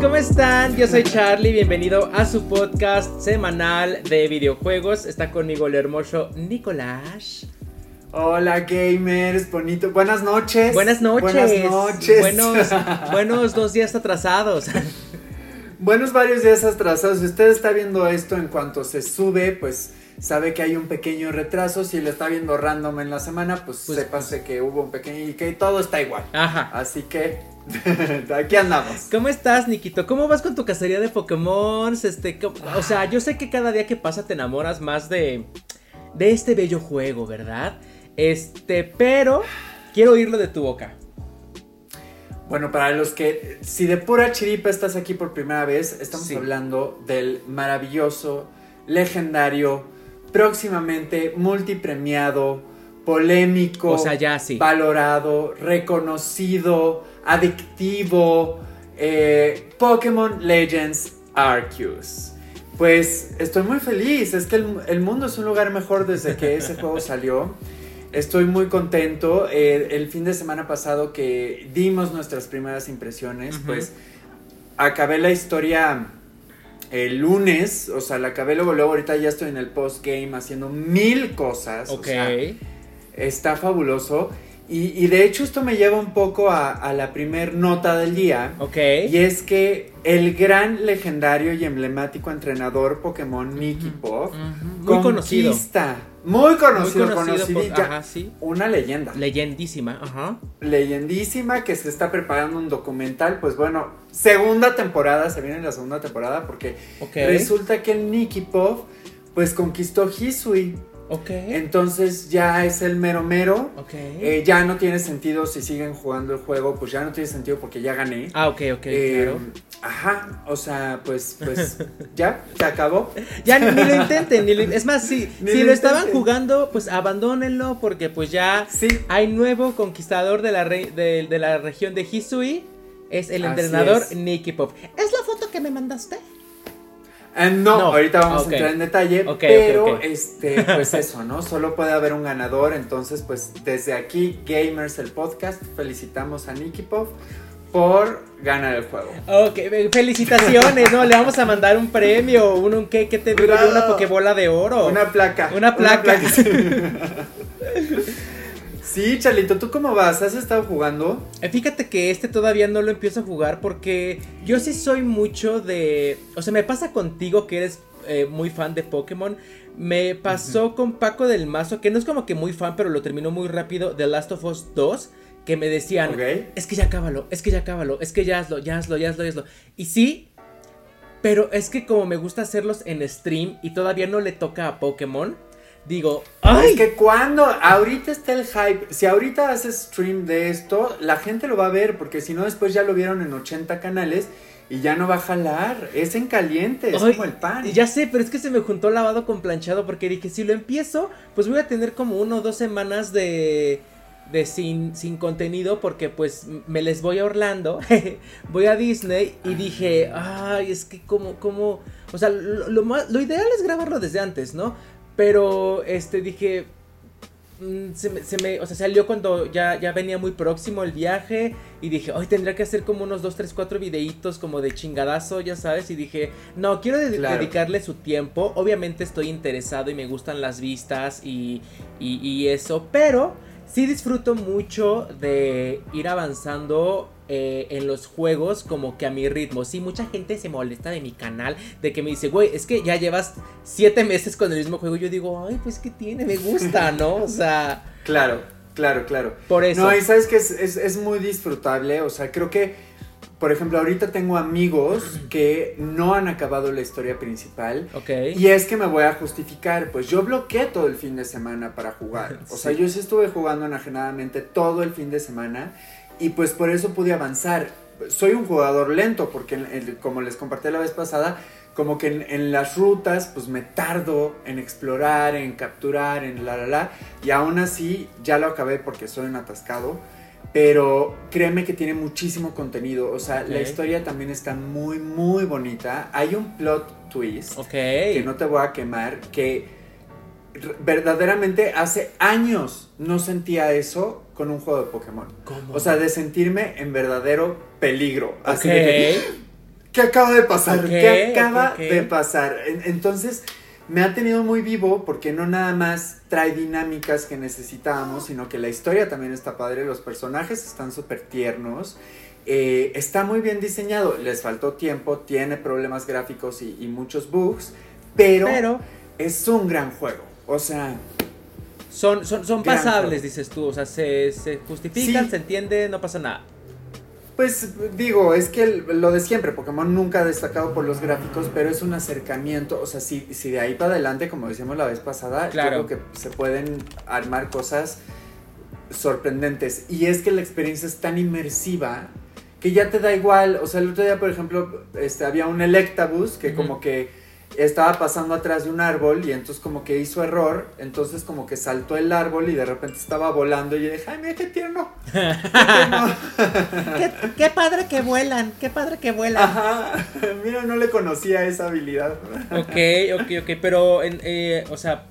¿cómo están? Yo soy Charlie, bienvenido a su podcast semanal de videojuegos. Está conmigo el hermoso Nicolás. Hola gamers, bonito. Buenas noches. Buenas noches. Buenas noches. Buenos, buenos dos días atrasados. Buenos varios días atrasados. Si usted está viendo esto en cuanto se sube, pues sabe que hay un pequeño retraso. Si lo está viendo random en la semana, pues, Pues- sépase que hubo un pequeño y que todo está igual. Ajá. Así que aquí andamos. ¿Cómo estás, Nikito? ¿Cómo vas con tu cacería de Pokémon? Este, o sea, yo sé que cada día que pasa te enamoras más de, de este bello juego, ¿verdad? Este, pero quiero oírlo de tu boca. Bueno, para los que, si de pura chiripa estás aquí por primera vez, estamos Sí. hablando del maravilloso, legendario, próximamente multipremiado, polémico, O sea, ya sí. valorado, reconocido, adictivo, eh, Pokémon Legends Arceus. Pues estoy muy feliz, es que el, el mundo es un lugar mejor desde que ese juego salió. Estoy muy contento. Eh, el fin de semana pasado que dimos nuestras primeras impresiones, pues acabé la historia el lunes, o sea, la acabé luego, luego ahorita ya estoy en el post-game haciendo mil cosas. o Ok. sea, Está fabuloso. Y, y de hecho esto me lleva un poco a, a la primer nota del día. ok. Y es que el gran, legendario y emblemático entrenador Pokémon Nicky Pop Muy conocido. conquista- Muy conocido, Muy conocido por- conocidilla. ajá, sí. Una leyenda. Leyendísima, ajá. leyendísima que se está preparando un documental. Pues bueno, segunda temporada, se viene la segunda temporada porque Ok. resulta que el Nicky Pop pues conquistó Hisui. Ok. Entonces ya es el mero mero. Ok. Eh, ya no tiene sentido si siguen jugando el juego, pues ya no tiene sentido porque ya gané. ah, ok, ok, Eh, claro. Ajá, o sea, pues, pues, ya, se acabó. Ya ni, ni lo intenten, ni lo- es más, si, si lo lo estaban jugando, pues abandónenlo porque pues ya Sí, hay nuevo conquistador de la, re- de, de la región de Hisui, es el Así entrenador es. Nicky Pop. ¿Es la foto que me mandaste? Eh, no, No, ahorita vamos a entrar en detalle, pero este, pues eso, ¿no? Solo puede haber un ganador, entonces, pues desde aquí, Gamers el podcast, felicitamos a Nicky Pop por ganar el juego. Ok, felicitaciones, ¿no? Le vamos a mandar un premio, un, un ¿qué, qué te? Bravo. Una pokebola de oro. Una placa. Una placa. sí, Charlito, ¿tú cómo vas? ¿Has estado jugando? Eh, Fíjate que este todavía no lo empiezo a jugar porque yo sí soy mucho de... O sea, me pasa contigo que eres eh, muy fan de Pokémon. Me pasó con Paco del Mazo, que no es como que muy fan, pero lo terminó muy rápido, The Last of Us 2, que me decían, es que ya cábalo, es que ya cábalo, es que ya hazlo, ya hazlo, ya hazlo, ya hazlo. Y sí, pero es que como me gusta hacerlos en stream y todavía no le toca a Pokémon, digo, ¡ay! Es que cuando, ahorita está el hype, si ahorita haces stream de esto, la gente lo va a ver, porque si no después ya lo vieron en 80 canales y ya no va a jalar, es en caliente, es Ay, como el pan. Ya sé, pero es que se me juntó lavado con planchado porque dije, si lo empiezo, pues voy a tener como uno o dos semanas de, de sin, sin contenido porque pues me les voy a Orlando, voy a Disney y dije, ay, es que como, como, o sea, lo, lo más- lo ideal es grabarlo desde antes, ¿no? Pero, este, dije, mm, se me, se me- o sea, salió cuando ya, ya venía muy próximo el viaje y dije, hoy tendría que hacer como unos 2, 3, 4 videitos como de chingadazo, ya sabes, y dije, no, quiero Claro. dedicarle su tiempo, obviamente estoy interesado y me gustan las vistas y, y, y eso, pero sí disfruto mucho de ir avanzando eh, en los juegos como que a mi ritmo. Sí, mucha gente se molesta de mi canal, de que me dice, güey, es que ya llevas siete meses con el mismo juego. Yo digo, ay, pues que tiene, me gusta, ¿no? O sea, Claro, claro, claro. por eso. No, y sabes que es, es- es muy disfrutable, o sea, creo que, por ejemplo, ahorita tengo amigos que no han acabado la historia principal. Ok. Y es que me voy a justificar, pues yo bloqueé todo el fin de semana para jugar. O sea, Sí. yo sí estuve jugando enajenadamente todo el fin de semana y pues por eso pude avanzar. Soy un jugador lento porque, en- en- como les compartí la vez pasada, como que en, en las rutas pues me tardo en explorar, en capturar, en la la la. Y aún así ya lo acabé porque soy un atascado. Pero créeme que tiene muchísimo contenido. O sea, la historia también está muy, muy bonita. Hay un plot twist Ok. que no te voy a quemar, que verdaderamente hace años no sentía eso con un juego de Pokémon. ¿Cómo? O sea, de sentirme en verdadero peligro. Así de que, ¿Qué acaba de pasar? ¿Qué acaba de pasar? En- Entonces, me ha tenido muy vivo porque no nada más trae dinámicas que necesitábamos, sino que la historia también está padre, los personajes están súper tiernos, eh, está muy bien diseñado, les faltó tiempo, tiene problemas gráficos y, y muchos bugs, pero, Pero es un gran juego. O sea, son, son, son pasables, dices tú. O sea, se, se justifican, Sí. se entiende, no pasa nada. Pues digo, es que el- lo de siempre, Pokémon nunca ha destacado por los gráficos, pero es un acercamiento, o sea, si, si de ahí para adelante, como decíamos la vez pasada, Claro. yo creo que se pueden armar cosas sorprendentes. Y es que la experiencia es tan inmersiva que ya te da igual, o sea, el otro día, por ejemplo, este, había un Electabuzz que como que estaba pasando atrás de un árbol y entonces como que hizo error, entonces como que saltó el árbol y de repente estaba volando y yo dije, ay, mira qué tierno. Qué tierno. ¿Qué, qué padre que vuelan, qué padre que vuelan. Ajá, mira, no le conocía esa habilidad. Ok, ok, ok. Pero, en, eh, o sea,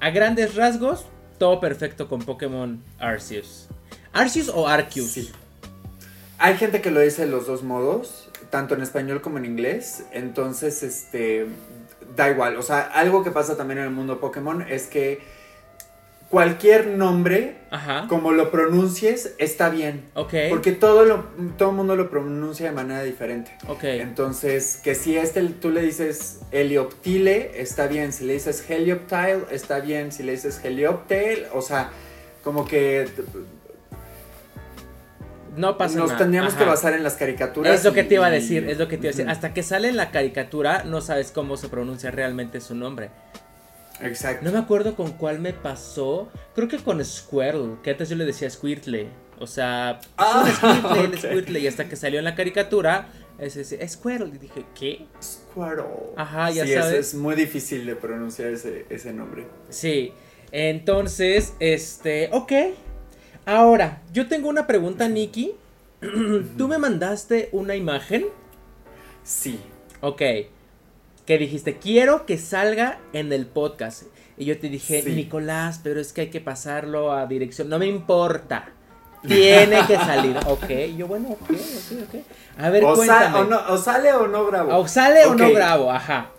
a grandes rasgos, todo perfecto con Pokémon Arceus. ¿Arceus o Arceus? Sí. Hay gente que lo dice de los dos modos, tanto en español como en inglés, entonces, este, da igual. O sea, algo que pasa también en el mundo Pokémon es que cualquier nombre, Ajá. como lo pronuncies, está bien. Ok. Porque todo lo, todo el mundo lo pronuncia de manera diferente. Ok. Entonces, que si este tú le dices Helioptile, está bien. Si le dices Helioptile, está bien. Si le dices Helioptile, o sea, como que No pasa nos nada. tendríamos Ajá. que basar en las caricaturas. Es lo que te iba a y- decir, es lo que te iba a decir. Hasta que sale en la caricatura, no sabes cómo se pronuncia realmente su nombre. Exacto. No me acuerdo con cuál me pasó. Creo que con Squirtle, que antes yo le decía Squirtle. O sea, es Ah, un Squirtle, el. Squirtle. Y hasta que salió en la caricatura, es ese Squirtle. Y dije, ¿qué? Squirtle. Ajá, ya Sí, es- sabes. Es, muy difícil de pronunciar ese, ese nombre. Sí. Entonces, este, ok. Ahora, yo tengo una pregunta, Nikki. Tú me mandaste una imagen. Sí. Ok. Que dijiste, quiero que salga en el podcast. Y yo te dije, Sí. Nicolás, pero es que hay que pasarlo a dirección. No me importa. Tiene que salir. Ok. Yo, bueno, ok, ok, ok. A ver, O, cuéntame. o no- o sale o no grabo. O sale o no grabo, ajá.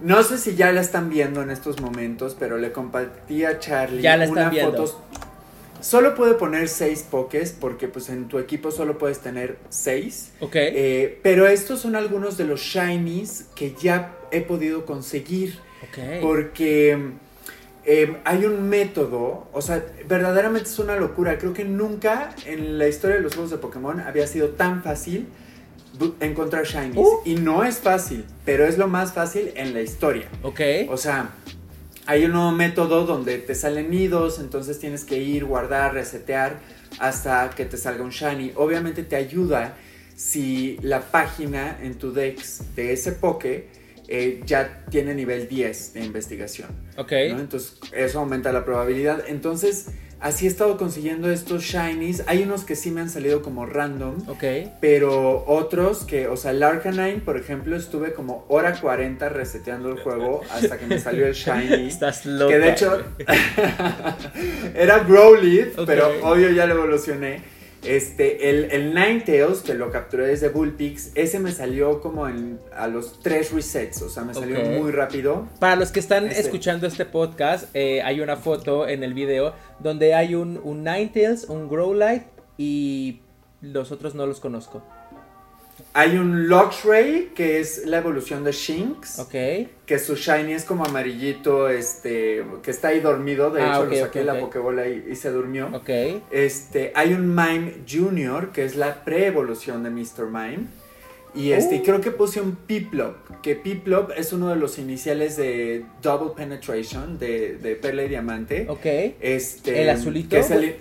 No sé si ya la están viendo en estos momentos, pero le compartí a Charlie Ya la están una viendo. foto. Solo puede poner seis pokés porque pues en tu equipo solo puedes tener seis. Ok. Eh, pero estos son algunos de los shinies que ya he podido conseguir. ok. Porque eh, hay un método, o sea, verdaderamente es una locura. Creo que nunca en la historia de los juegos de Pokémon había sido tan fácil encontrar shinies. Uh. Y no es fácil, pero es lo más fácil en la historia. Ok. O sea, hay un nuevo método donde te salen nidos, entonces tienes que ir, guardar, resetear hasta que te salga un shiny. Obviamente te ayuda si la página en tu Dex de ese Poké eh, ya tiene nivel 10 de investigación. Ok. ¿no? Entonces eso aumenta la probabilidad. Entonces así he estado consiguiendo estos shinies. Hay unos que sí me han salido como random. Ok. Pero otros que, o sea, el Arcanine, por ejemplo, estuve como hora 40 reseteando el juego hasta que me salió el Shiny. Estás loco. que de hecho era Growlithe, pero obvio ya lo evolucioné. Este, el, el Ninetales, que lo capturé desde Bullpix, ese me salió como en, a los tres resets, o sea, me salió muy rápido. Para los que están Este. escuchando este podcast, eh, hay una foto en el video donde hay un, un Ninetales, un Growlite y los otros no los conozco. Hay un Luxray, que es la evolución de Shinx. Ok. que su shiny es como amarillito, este, que está ahí dormido, de Ah, hecho ok, lo saqué ok, de ok. la Pokébola y, y se durmió. Ok. Este, hay un Mime Junior, que es la pre-evolución de Mr. Mime. Y este, y Oh. creo que puse un Piplup, que Piplup es uno de los iniciales de Double Penetration, de, de Perla y Diamante. Ok. Este, ¿El azulito? que es el,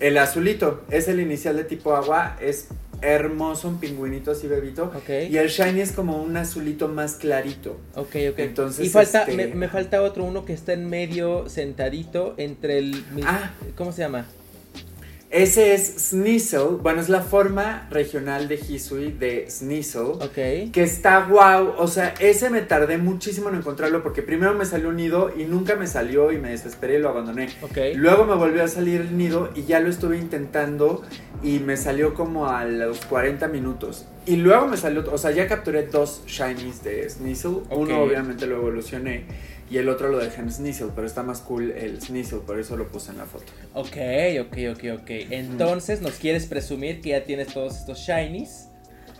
el azulito, es el inicial de tipo agua, es hermoso, un pingüinito así bebito. Ok. Y el shiny es como un azulito más clarito. Ok, ok. Entonces, y falta, este- me, me falta otro, uno que está en medio, sentadito, entre el... mi- Ah. ¿Cómo se llama? Ese es Sneasel, bueno, es la forma regional de Hisui de Sneasel. Ok. Que está guau, o sea, ese me tardé muchísimo en encontrarlo porque primero me salió un nido y nunca me salió y me desesperé y lo abandoné. Ok. Luego me volvió a salir el nido y ya lo estuve intentando y me salió como a los 40 minutos. Y luego me salió, o sea, ya capturé dos shinies de Sneasel. Uno obviamente lo evolucioné y el otro lo dejé en Sneasel, pero está más cool el Sneasel, por eso lo puse en la foto. Ok, ok, ok, ok. Entonces, ¿nos quieres presumir que ya tienes todos estos shinies?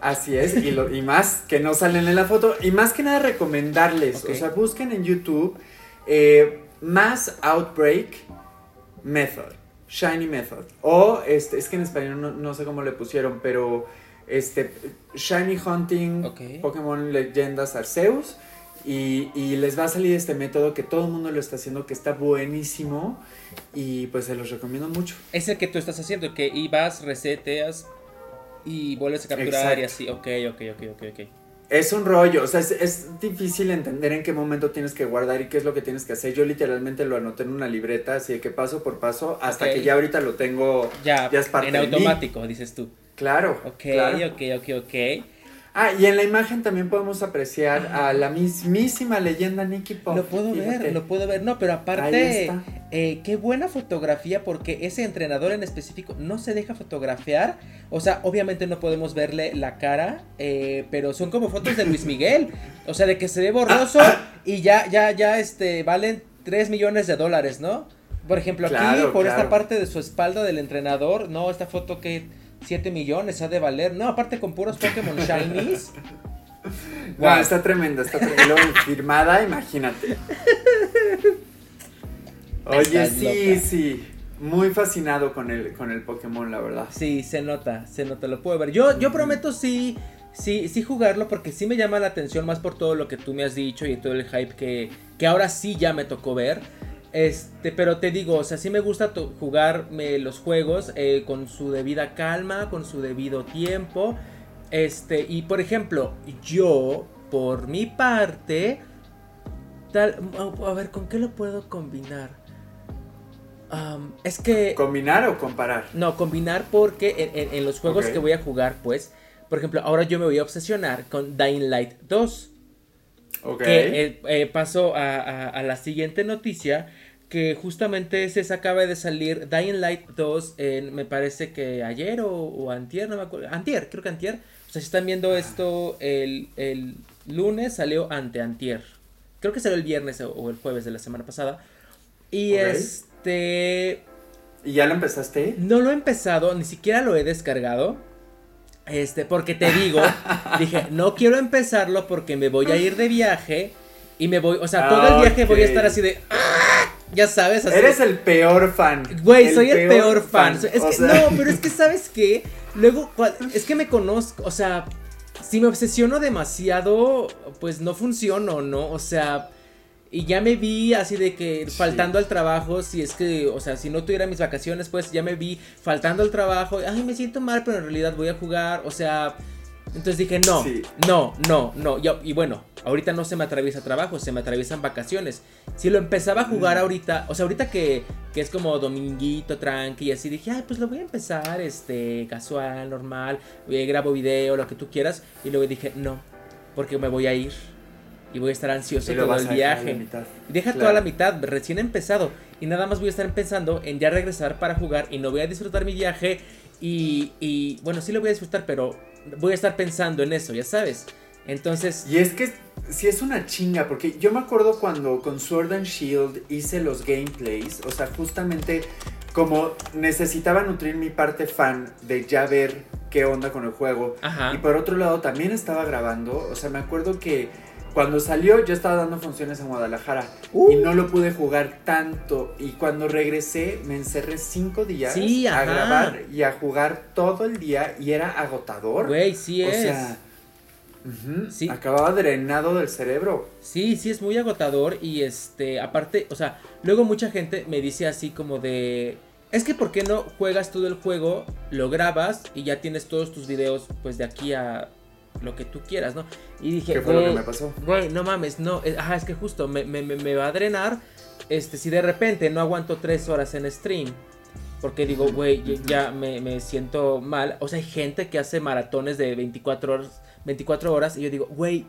Así es, y, lo, y más que no salen en la foto. Y más que nada recomendarles, o sea, busquen en YouTube eh, Mass Outbreak Method, Shiny Method. O, este, es que en español no, no sé cómo le pusieron, pero este, Shiny Hunting, Ok. Pokémon Leyendas Arceus. Y, y les va a salir este método que todo el mundo lo está haciendo, que está buenísimo. Y pues se los recomiendo mucho. Es el que tú estás haciendo, que ibas, reseteas y vuelves a capturar y así. Ok, ok, ok, ok, ok. Es un rollo, o sea, es, es difícil entender en qué momento tienes que guardar y qué es lo que tienes que hacer. Yo literalmente lo anoté en una libreta, así de que paso por paso, hasta Ok. que ya ahorita lo tengo. Ya, Ya es parte en de mí. automático, dices tú. Claro. Ok, claro. ok, ok, ok. Ah, y en la imagen también podemos apreciar a la mismísima leyenda Nicky Pop. Lo puedo fíjate. ver, lo puedo ver. No, pero aparte, eh, qué buena fotografía porque ese entrenador en específico no se deja fotografiar. O sea, obviamente no podemos verle la cara, eh, pero son como fotos de Luis Miguel. O sea, de que se ve borroso y ya, ya, ya, este, valen 3 millones de dólares, ¿no? Por ejemplo, aquí, Claro, por esta parte de su espalda del entrenador, no, esta foto que 7 millones ha de valer. No, aparte con puros Pokémon Shinies. No, está tremenda, está tremenda. Firmada, imagínate. Oye, Estás sí, loca. sí. Muy fascinado con el, con el Pokémon, la verdad. Sí, se nota, se nota, lo puedo ver. Yo, yo prometo sí, sí, sí jugarlo porque sí me llama la atención más por todo lo que tú me has dicho y todo el hype que, que ahora sí ya me tocó ver. Este, pero te digo, o sea, sí me gusta jugarme los juegos eh, con su debida calma, con su debido tiempo. Este, y por ejemplo, yo, por mi parte, tal, a ver, ¿con qué lo puedo combinar? Es que... ¿Combinar o comparar? No, combinar porque en, en- en los juegos que voy a jugar, pues, por ejemplo, ahora yo me voy a obsesionar con Dying Light 2. Ok. Que eh, eh, paso a, a- a la siguiente noticia, que justamente se acaba de salir Dying Light 2, en, me parece que ayer o, o antier, no me acuerdo, antier, creo que antier. O sea, si están viendo esto el, el lunes, salió ante antier. Creo que salió el viernes o, o el jueves de la semana pasada. Y este... ¿Y ya lo empezaste? No lo he empezado, ni siquiera lo he descargado. Este, porque te digo, dije, no quiero empezarlo porque me voy a ir de viaje y me voy, o sea, todo el viaje voy a estar así de, "Ah", ya sabes, así. Eres el peor fan. Güey, soy el peor fan. Es O que, sea, no, pero es que, ¿sabes qué? Luego, es que me conozco, o sea, si me obsesiono demasiado, pues no funciono, ¿no? O sea, y ya me vi así de que Sí. faltando al trabajo, si es que, o sea, si no tuviera mis vacaciones, pues ya me vi faltando al trabajo, ay, me siento mal, pero en realidad voy a jugar, o sea, entonces dije, no, Sí. no, no, no, y, y bueno, ahorita no se me atraviesa trabajo, se me atraviesan vacaciones. Si lo empezaba a jugar Mm. ahorita, o sea, ahorita que, que es como dominguito, tranqui, y así dije, ay, pues lo voy a empezar, este, casual, normal, eh, grabo video, lo que tú quieras, y luego dije, no, porque me voy a ir. Y voy a estar ansioso todo el viaje. mitad. Deja Claro. toda la mitad, recién he empezado. Y nada más voy a estar pensando en ya regresar para jugar y no voy a disfrutar mi viaje. Y, y bueno, sí lo voy a disfrutar, pero voy a estar pensando en eso, ya sabes. Entonces, Y es que sí es una chinga, porque yo me acuerdo cuando con Sword and Shield hice los gameplays, o sea, justamente como necesitaba nutrir mi parte fan de ya ver qué onda con el juego. ajá. Y por otro lado también estaba grabando, o sea, me acuerdo que cuando salió yo estaba dando funciones en Guadalajara Uh. y no lo pude jugar tanto. Y cuando regresé me encerré cinco días Sí, a grabar y a jugar todo el día y era agotador. Güey, sí o es. sea, ujú, Sí. acababa drenado del cerebro. Sí, sí es muy agotador y este, aparte, o sea, luego mucha gente me dice así como de, es que ¿por qué no juegas todo el juego, lo grabas y ya tienes todos tus videos pues de aquí a lo que tú quieras, ¿no? Y dije, ¿Qué fue lo que "Güey, me pasó? Güey, no mames, no, eh, ajá, es que justo me, me- me- me va a drenar, este, si de repente no aguanto tres horas en stream Porque digo, güey, ya me, me, siento mal. O sea, hay gente que hace maratones de 24 horas, 24 horas y yo digo, güey,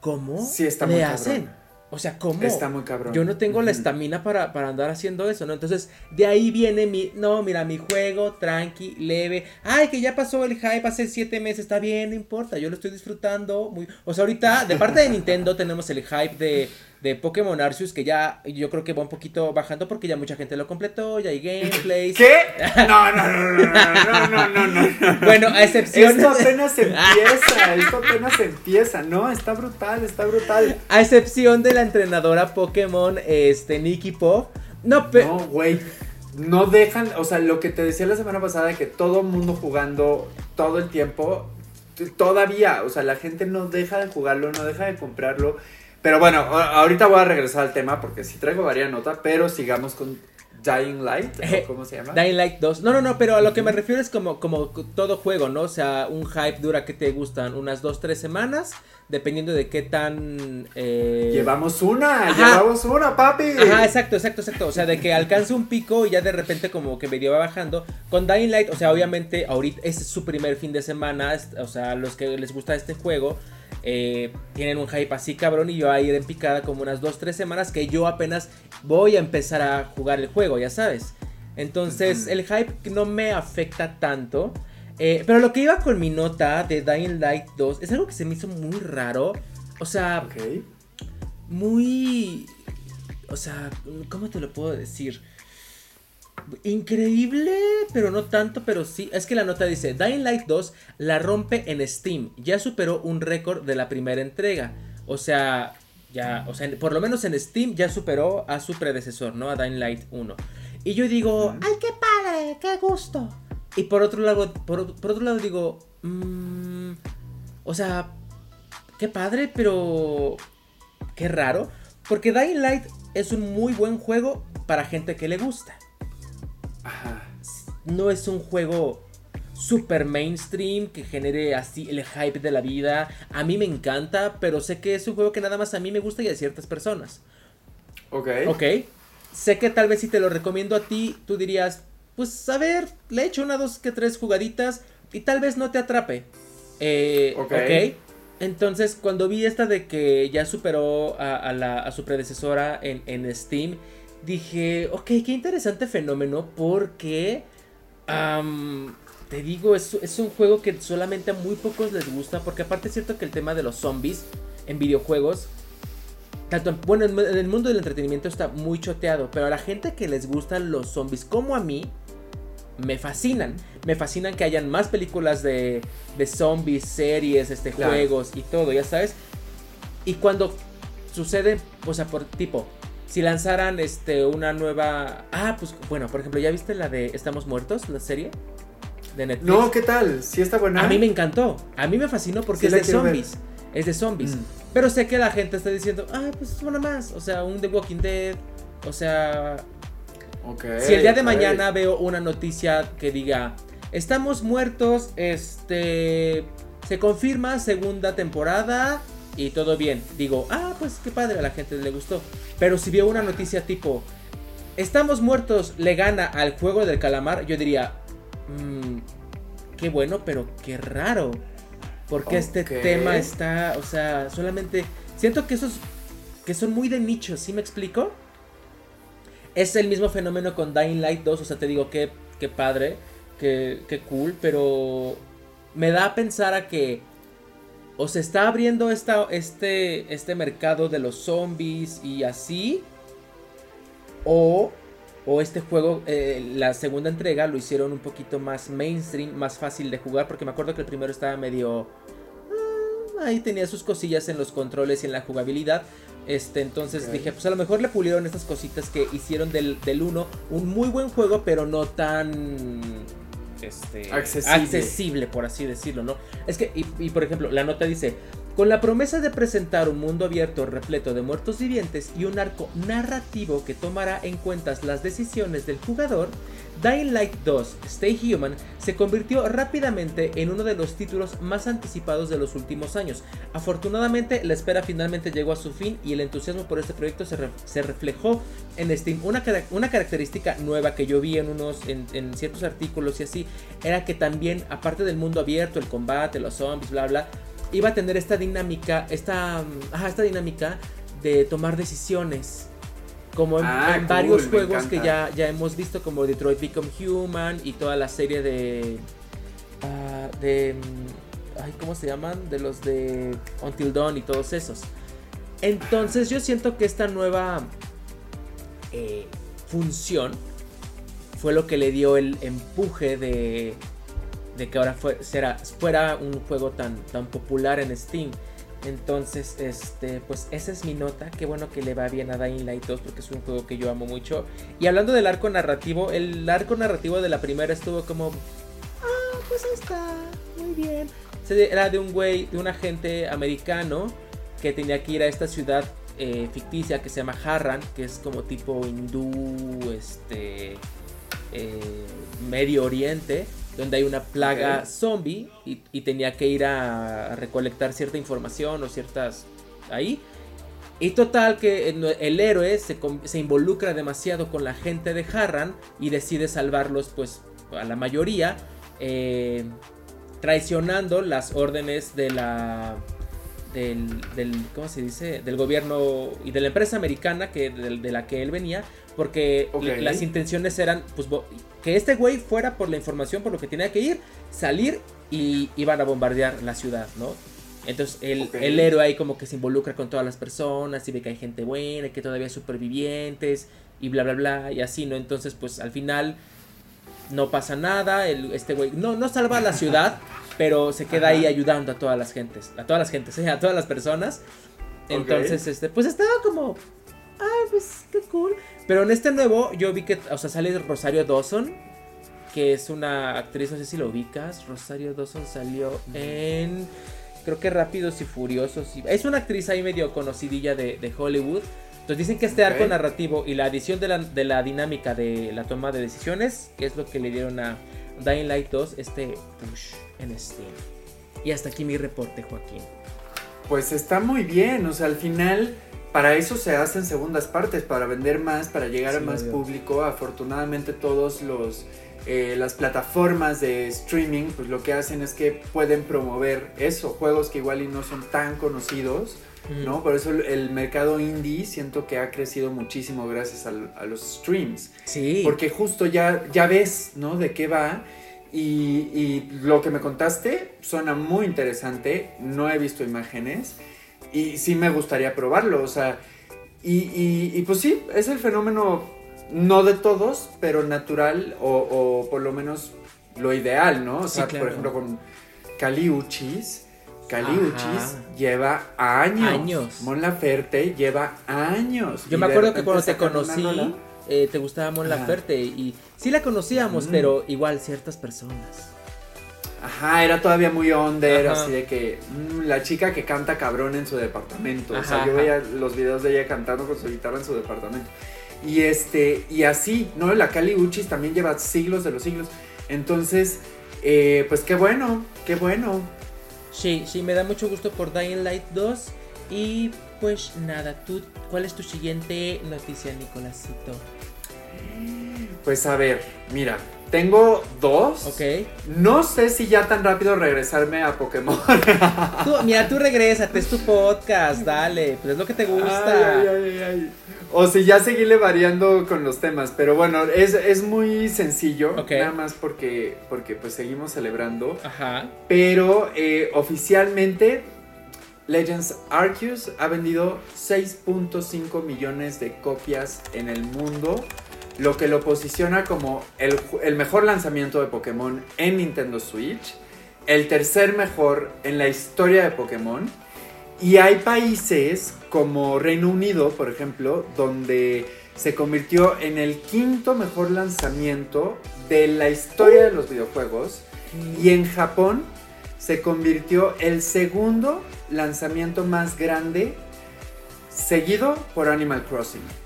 ¿cómo sí, está le hacen? O sea, ¿cómo? Está muy cabrón. Yo no tengo la estamina para, para, andar haciendo eso, ¿no? Entonces, de ahí viene mi, no, mira, mi juego, tranqui, leve. Ay, que ya pasó el hype hace siete meses, está bien, no importa, yo lo estoy disfrutando. Muy... O sea, ahorita, de parte de Nintendo, tenemos el hype de de Pokémon Arceus que ya yo creo que va un poquito bajando porque ya mucha gente lo completó, ya hay gameplays. ¿Qué? No, no, no, no, no, no, no, no. Bueno, a excepción Esto apenas empieza, esto apenas empieza, no, está brutal, está brutal. A excepción de la entrenadora Pokémon este Nikki Pop. No, pero No, güey. No dejan, o sea, lo que te decía la semana pasada de que todo el mundo jugando todo el tiempo todavía, o sea, la gente no deja de jugarlo, no deja de comprarlo. Pero bueno, ahorita voy a regresar al tema porque sí traigo varias notas, pero sigamos con Dying Light, ¿cómo se llama? Dying Light 2. No, no, no, pero a lo que me refiero es como, como todo juego, ¿no? O sea, un hype dura que te gustan unas 2, 3 semanas, dependiendo de qué tan... Eh... Llevamos una, llevamos una, papi. Ajá, exacto, exacto, exacto. O sea, de que alcance un pico y ya de repente como que medio va bajando. Con Dying Light, o sea, obviamente ahorita es su primer fin de semana, o sea, los que les gusta este juego eh, tienen un hype así cabrón y yo a ir en picada como unas 2-3 semanas que yo apenas voy a empezar a jugar el juego, ya sabes. Entonces el hype no me afecta tanto. Eh, pero lo que iba con mi nota de Dying Light 2 es algo que se me hizo muy raro. O sea, muy... O sea, ¿cómo te lo puedo decir? Increíble, pero no tanto, pero sí. Es que la nota dice, Dying Light 2 la rompe en Steam. Ya superó un récord de la primera entrega. O sea, ya, o sea, por lo menos en Steam ya superó a su predecesor, ¿no? A Dying Light 1. Y yo digo, ¡ay, qué padre! ¡Qué gusto! Y por otro lado, por, otro lado digo, mmm, o sea, qué padre, pero qué raro. Porque Dying Light es un muy buen juego para gente que le gusta. No es un juego super mainstream que genere así el hype de la vida. A mí me encanta, pero sé que es un juego que nada más a mí me gusta y a ciertas personas. Ok. Ok. Sé que tal vez si te lo recomiendo a ti, tú dirías, pues a ver, le he hecho una, dos, que tres jugaditas y tal vez no te atrape. Eh, ok. Entonces, cuando vi esta de que ya superó a, la, a su predecesora en, en Steam, dije, ok, qué interesante fenómeno porque, te digo, es, es, un juego que solamente a muy pocos les gusta, porque aparte es cierto que el tema de los zombies en videojuegos, tanto, bueno, en, el mundo del entretenimiento está muy choteado, pero a la gente que les gustan los zombies, como a mí, me fascinan. Me fascinan que hayan más películas de, de zombies, series, este, juegos y todo, ya sabes. Y cuando sucede, o sea, por tipo, si lanzaran este una nueva. Ah, pues bueno, por ejemplo, ¿ya viste la de Estamos Muertos, la serie? De Netflix. No, ¿qué tal? ¿Sí está buena? A mí me encantó. A mí me fascinó porque es de zombies. Es de zombies. Mm. Pero sé que la gente está diciendo, ah, pues es una más. O sea, un The Walking Dead. O sea. Okay, si el día de mañana veo una noticia que diga, estamos muertos, este. Se confirma segunda temporada y todo bien. Digo, ah, pues qué padre, a la gente le gustó. Pero si veo una noticia tipo, estamos muertos, le gana al juego del calamar, yo diría, mmm, qué bueno, pero qué raro. Porque este tema está, o sea, solamente... Siento que esos que son muy de nicho, ¿sí me explico? Es el mismo fenómeno con Dying Light 2, o sea, te digo, qué, qué padre, qué, qué cool, pero me da a pensar a que o se está abriendo esta, este, este mercado de los zombies y así, o, o este juego, eh, la segunda entrega lo hicieron un poquito más mainstream, más fácil de jugar, porque me acuerdo que el primero estaba medio... Ah, ahí tenía sus cosillas en los controles y en la jugabilidad. Este, entonces dije, pues a lo mejor le pulieron estas cositas que hicieron del 1 un muy buen juego, pero no tan este, accesible. por así decirlo, ¿no? Es que, y, por ejemplo, la nota dice, con la promesa de presentar un mundo abierto repleto de muertos vivientes y un arco narrativo que tomará en cuenta las decisiones del jugador, Dying Light 2 Stay Human se convirtió rápidamente en uno de los títulos más anticipados de los últimos años. Afortunadamente, la espera finalmente llegó a su fin y el entusiasmo por este proyecto se, reflejó en Steam. Una, característica nueva que yo vi en, unos, en, ciertos artículos y así era que también, aparte del mundo abierto, el combate, los zombies, bla, bla, iba a tener esta dinámica, esta, esta dinámica de tomar decisiones como en, ah, varios juegos que ya, ya hemos visto, como Detroit Become Human y toda la serie de. Ah, de. Mm, ay, ¿Cómo se llaman? De los de Until Dawn y todos esos. Entonces, yo siento que esta nueva eh, función fue lo que le dio el empuje de, de que ahora fue, será, fuera un juego tan, tan popular en Steam. Entonces, este, pues esa es mi nota. Qué bueno que le va bien a Dying Light 2 porque es un juego que yo amo mucho. Y hablando del arco narrativo, el arco narrativo de la primera estuvo como, ah, pues está, muy bien. Era de un güey, de un agente americano que tenía que ir a esta ciudad eh, ficticia que se llama Harran, que es como tipo hindú, este, eh, Medio Oriente donde hay una plaga zombie y, tenía que ir a, recolectar cierta información o ciertas ahí. Y total que el héroe se, involucra demasiado con la gente de Harran y decide salvarlos pues a la mayoría, eh, traicionando las órdenes de la... Del, ¿cómo se dice? Del gobierno y de la empresa americana que, de, la que él venía, porque las intenciones eran pues, que este güey fuera por la información, por lo que tenía que ir, salir y iban a bombardear la ciudad, ¿no? Entonces el, el, héroe ahí como que se involucra con todas las personas y ve que hay gente buena, que todavía hay supervivientes y bla, bla, bla, y así, ¿no? Entonces pues al final no pasa nada, el, este güey no, no salva a la ciudad, pero se queda ahí ayudando a todas las gentes, a todas las gentes, ¿eh? a todas las personas. Entonces, este, pues estaba como, ah, pues qué cool. Pero en este nuevo yo vi que, o sea, sale Rosario Dawson, que es una actriz, no sé si lo ubicas. Rosario Dawson salió en, creo que Rápidos y Furiosos. Es una actriz ahí medio conocidilla de, Hollywood. Entonces dicen que este arco narrativo y la adición de la, de la dinámica de la toma de decisiones, que es lo que le dieron a Dying Light 2, este push en Steam. Y hasta aquí mi reporte, Joaquín. Pues está muy bien, o sea, al final para eso se hacen segundas partes, para vender más, para llegar a más público. Afortunadamente todos los eh, las plataformas de streaming, pues lo que hacen es que pueden promover eso, juegos que igual y no son tan conocidos, ¿no? Por eso el, mercado indie siento que ha crecido muchísimo gracias a, los streams. Sí. Porque justo ya, ya ves, ¿no? De qué va. Y, y lo que me contaste suena muy interesante. No he visto imágenes y sí me gustaría probarlo, o sea, y, y, pues sí, es el fenómeno no de todos, pero natural o, por lo menos lo ideal, ¿no? O sea, por ejemplo, con Caliuchis. Caliuchis lleva años. Años. Mon Laferte lleva años. Yo me acuerdo que cuando te conocí, eh, te gustaba Mon Laferte y sí la conocíamos, mm. pero igual ciertas personas. Ajá, era todavía muy under, así de que mm, la chica que canta cabrón en su departamento. o sea, yo veía los videos de ella cantando con su guitarra en su departamento. Y este, y así, ¿no? La Cali Uchis también lleva siglos de los siglos. Entonces, eh, pues qué bueno, qué bueno. Sí, sí, me da mucho gusto por Dying Light 2. Y pues nada, ¿tú, ¿cuál es tu siguiente noticia, Nicolásito? Pues a ver, mira, tengo dos. Ok. No sé si ya tan rápido regresarme a Pokémon. mira, tú regrésate, es tu podcast, dale. Pues es lo que te gusta. Ay, ay, ay, o si ya seguirle variando con los temas. Pero bueno, es, muy sencillo. Nada más porque, porque pues seguimos celebrando. Ajá. Pero eh, oficialmente Legends Arceus ha vendido 6.5 millones de copias en el mundo lo que lo posiciona como el, mejor lanzamiento de Pokémon en Nintendo Switch, el tercer mejor en la historia de Pokémon. Y hay países como Reino Unido, por ejemplo, donde se convirtió en el quinto mejor lanzamiento de la historia de los videojuegos. Y en Japón se convirtió el segundo lanzamiento más grande, seguido por Animal Crossing.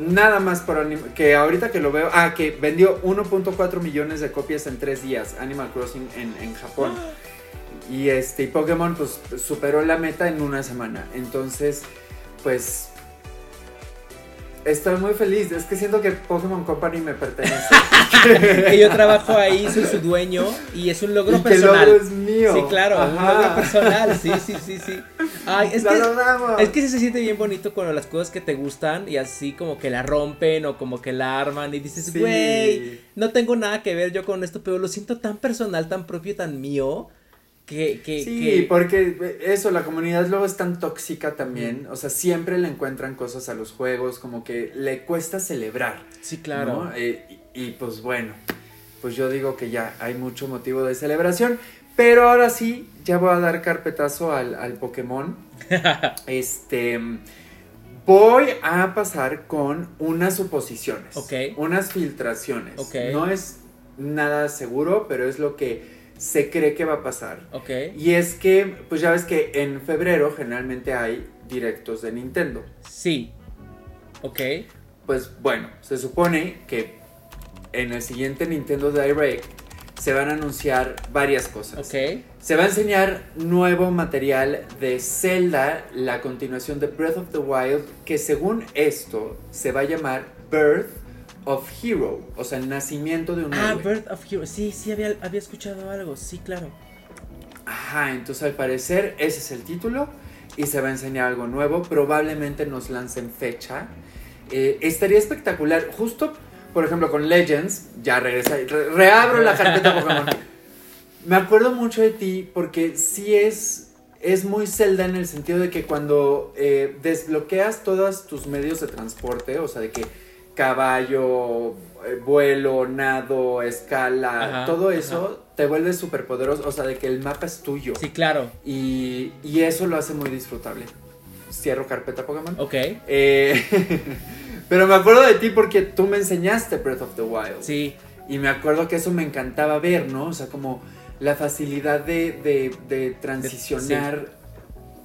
Nada más por Animal que ahorita que lo veo, ah, que vendió 1.4 millones de copias en tres días, Animal Crossing en, en Japón. Y este, y Pokémon pues superó la meta en una semana. Entonces, pues Estoy muy feliz, es que siento que Pokémon Company me pertenece. que yo trabajo ahí, soy su dueño y es un logro y personal. Que el logro es mío. Sí, claro, un logro personal, sí, sí, sí, sí. Ay, es Lo que es que se siente bien bonito cuando las cosas que te gustan y así como que la rompen o como que la arman y dices, Sí. güey, no tengo nada que ver yo con esto, pero lo siento tan personal, tan propio, tan mío que que Sí, que- porque eso, la comunidad luego es tan tóxica también. O sea, siempre le encuentran cosas a los juegos, como que le cuesta celebrar. sí, claro. ¿no? Eh, y, y, pues bueno, pues yo digo que ya hay mucho motivo de celebración. Pero ahora sí, ya voy a dar carpetazo al, al Pokémon. este. Voy a pasar con unas suposiciones. Ok. Unas filtraciones. Ok. No es nada seguro, pero es lo que se cree que va a pasar. Ok. Y es que, pues ya ves que en febrero generalmente hay directos de Nintendo. Sí. Ok. Pues bueno, se supone que en el siguiente Nintendo Direct se van a anunciar varias cosas. Ok. Se va a enseñar nuevo material de Zelda, la continuación de Breath of the Wild, que según esto se va a llamar Birth of Hero, o sea, el nacimiento de un Ah, héroe. Birth of Heroes. Sí, sí, había, había escuchado algo. Sí, claro. Ajá, entonces al parecer ese es el título y se va a enseñar algo nuevo. Probablemente nos lancen fecha. Eh, estaría espectacular. Justo, por ejemplo, con Legends, ya regresa, re- reabro la carpeta Pokémon. Me acuerdo mucho de ti porque sí es, es muy Zelda en el sentido de que cuando eh, desbloqueas todos tus medios de transporte, o sea, de que caballo, eh, vuelo, nado, escala, Ajá, todo eso te vuelve súper poderoso, o sea, de que el mapa es tuyo. Sí, claro. Y, y eso lo hace muy disfrutable. Cierro carpeta Pokémon. Ok. Eh, pero me acuerdo de ti porque tú me enseñaste Breath of the Wild. Sí. Y me acuerdo que eso me encantaba ver, ¿no? O sea, como la facilidad de, de, de transicionar,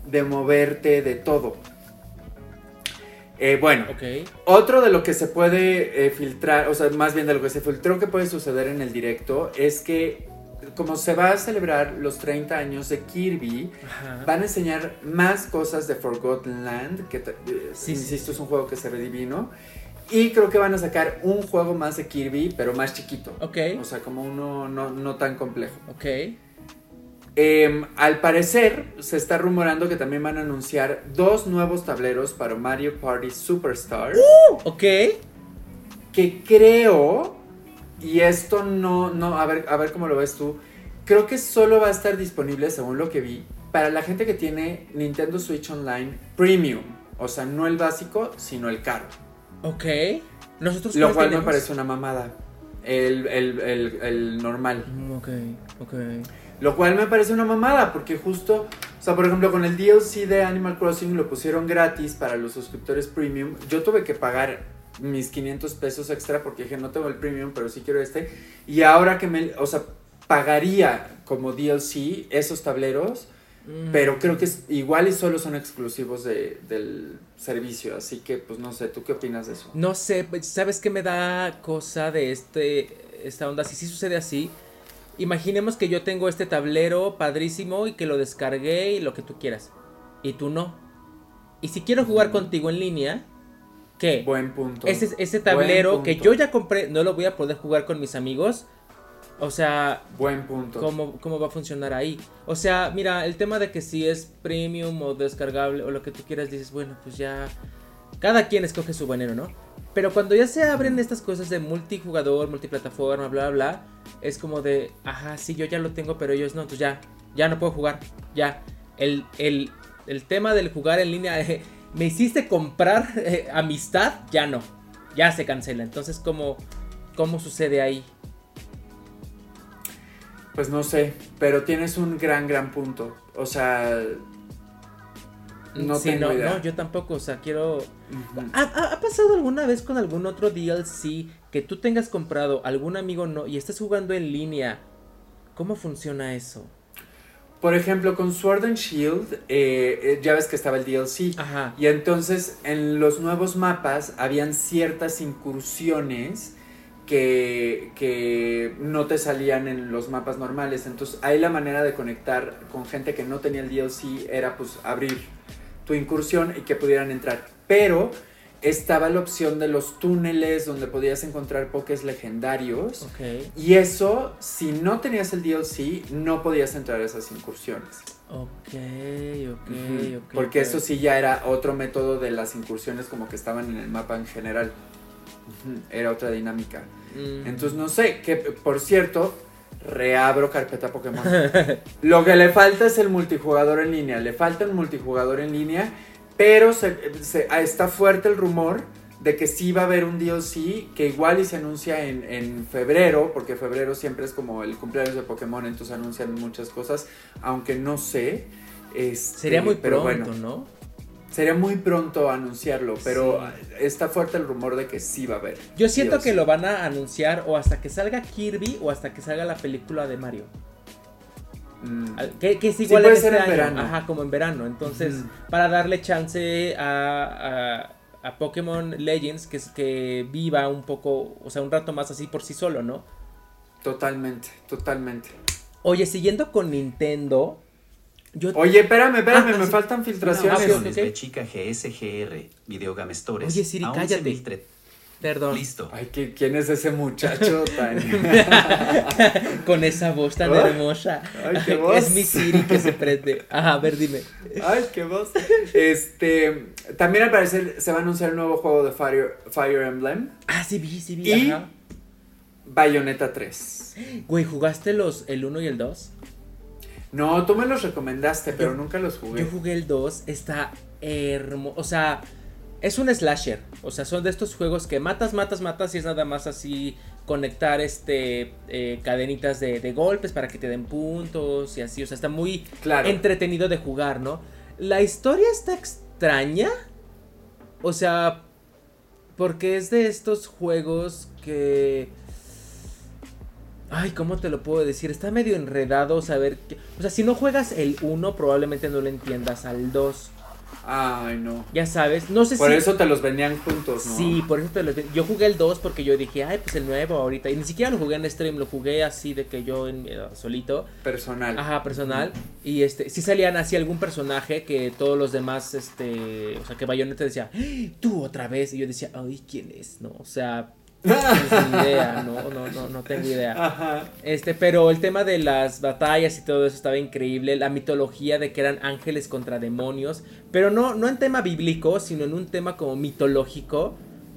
de moverte, de todo. Eh, bueno, otro de lo que se puede eh, filtrar, o sea, más bien de lo que se filtró que puede suceder en el directo, es que como se va a celebrar los 30 años de Kirby, Ajá. van a enseñar más cosas de Forgotten Land, que eh, Sí, insisto, es un juego que se ve divino. Y creo que van a sacar un juego más de Kirby, pero más chiquito. Ok. O sea, como uno no, no tan complejo. Ok. Em, al parecer, se está rumorando que también van a anunciar dos nuevos tableros para Mario Party Superstars. Ok. Que creo, y esto no, no, a ver, a ver cómo lo ves tú, creo que solo va a estar disponible, según lo que vi, para la gente que tiene Nintendo Switch Online Premium. O sea, no el básico, sino el caro. Ok. Nosotros Lo cual me parece una mamada. El, el- el- el normal. Mm, Ok. Ok. Lo cual me parece una mamada, porque justo, o sea, por ejemplo, con el DLC de Animal Crossing lo pusieron gratis para los suscriptores premium. Yo tuve que pagar mis 500 pesos extra porque dije, no tengo el premium, pero sí quiero este. Y ahora que me, o sea, pagaría como DLC esos tableros, Mm. pero creo que es igual y solo son exclusivos de- del servicio. Así que, pues no sé, ¿tú qué opinas de eso? No sé, pues, ¿sabes qué me da cosa de este esta onda? Si sí sucede así, imaginemos que yo tengo este tablero padrísimo y que lo descargué y lo que tú quieras. Y tú no. Y si quiero jugar contigo en línea, ¿qué? Buen punto. ese, ese tablero que yo ya compré, no lo voy a poder jugar con mis amigos. O sea, Buen punto. ¿Cómo, ¿Cómo va a funcionar ahí? O sea, mira, el tema de que si es premium o descargable o lo que tú quieras, dices, bueno, pues ya. Cada quien escoge su veneno, ¿no? Pero cuando ya se abren estas cosas de multijugador, multiplataforma, bla, bla, bla, es como de, ajá, sí, yo ya lo tengo, pero ellos no, entonces ya, ya no puedo jugar, ya. El, el, el tema del jugar en línea, eh, me hiciste comprar eh, amistad, ya no, ya se cancela. Entonces, ¿cómo, cómo sucede ahí? Pues no sé, pero tienes un gran, gran punto. O sea, no Sí, tengo no, idea. no, yo tampoco, o sea, quiero... Ujú. ¿Ha, ha- ha pasado alguna vez con algún otro DLC que tú tengas comprado, algún amigo no, y estés jugando en línea? ¿Cómo funciona eso? por ejemplo, con Sword and Shield, eh, eh, ya ves que estaba el DLC. Ajá. Y entonces en los nuevos mapas habían ciertas incursiones que, que no te salían en los mapas normales. Entonces ahí la manera de conectar con gente que no tenía el DLC era pues abrir tu incursión y que pudieran entrar. Pero estaba la opción de los túneles donde podías encontrar pokés legendarios. Ok. Y eso, si no tenías el DLC, no podías entrar a esas incursiones. Ok, ok, ok. Porque eso sí ya era otro método de las incursiones como que estaban en el mapa en general. Era otra dinámica. Mm. Entonces no sé, que por cierto, reabro carpeta Pokémon. Lo que le falta es el multijugador en línea. Le falta un multijugador en línea, pero se- se- ah, está fuerte el rumor de que sí va a haber un DLC que igual y se anuncia en, en febrero, porque febrero siempre es como el cumpleaños de Pokémon, entonces anuncian muchas cosas, aunque no sé. este, Sería muy pero pronto, bueno, ¿no? sería muy pronto anunciarlo, pero Sí. está fuerte el rumor de que sí va a haber. Yo siento DLC. que lo van a anunciar o hasta que salga Kirby o hasta que salga la película de Mario. Mm. Que, que es Sí, igual puede en ser este en año. verano. Ajá, como en verano. Entonces, para darle chance a, a, a Pokémon Legends que, es- que viva un poco, o sea, un rato más así por sí solo, ¿no? Totalmente, totalmente. Oye, siguiendo con Nintendo, yo... Oye, espérame, espérame, Ah, me sí. faltan filtraciones. de chica GSGR, Videogame Stores. Oye, Siri, cállate. 11.000 Perdón. Listo. Ay, ¿qué- ¿quién es ese muchacho tan...? con esa voz tan hermosa. Ay, qué voz. Es mi Siri que se prende. Ajá, a ver, dime. Ay, qué voz. Este, también al parecer se va a anunciar el nuevo juego de Fire, Fire Emblem, Ah, sí vi, sí vi. Y- Ajá. Bayonetta 3. Güey, ¿jugaste los el 1 y el 2? No, tú me los recomendaste, pero Yo- nunca los jugué. Yo jugué el 2, está hermoso. O sea, es un slasher. O sea, son de estos juegos que matas, matas, matas y es nada más así conectar este eh, cadenitas de, de golpes para que te den puntos y así. O sea, está muy Claro. entretenido de jugar, ¿no? La historia está extraña. O sea, porque es de estos juegos que... Ay, ¿cómo te lo puedo decir? Está medio enredado saber... que- O sea, si no juegas el 1, probablemente no lo entiendas al 2. Ay, no. Ya sabes, no sé Por si... eso te los venían juntos, ¿no? Sí, por eso te lo... Yo jugué el 2 porque yo dije, ay, pues el nuevo ahorita. Y ni siquiera lo jugué en stream, lo jugué así de que yo en, eh, solito. Personal. Ajá, personal. Y este, sí salían así algún personaje que todos los demás, este, o sea, que Bayonetta decía, "¡Ah! tú otra vez. Y yo decía, ay, ¿quién es? No, o sea, idea, no, no, no, no tengo idea. Ajá. Este, pero el tema de las batallas y todo eso estaba increíble. La mitología de que eran ángeles contra demonios. Pero no, no en tema bíblico, sino en un tema como mitológico.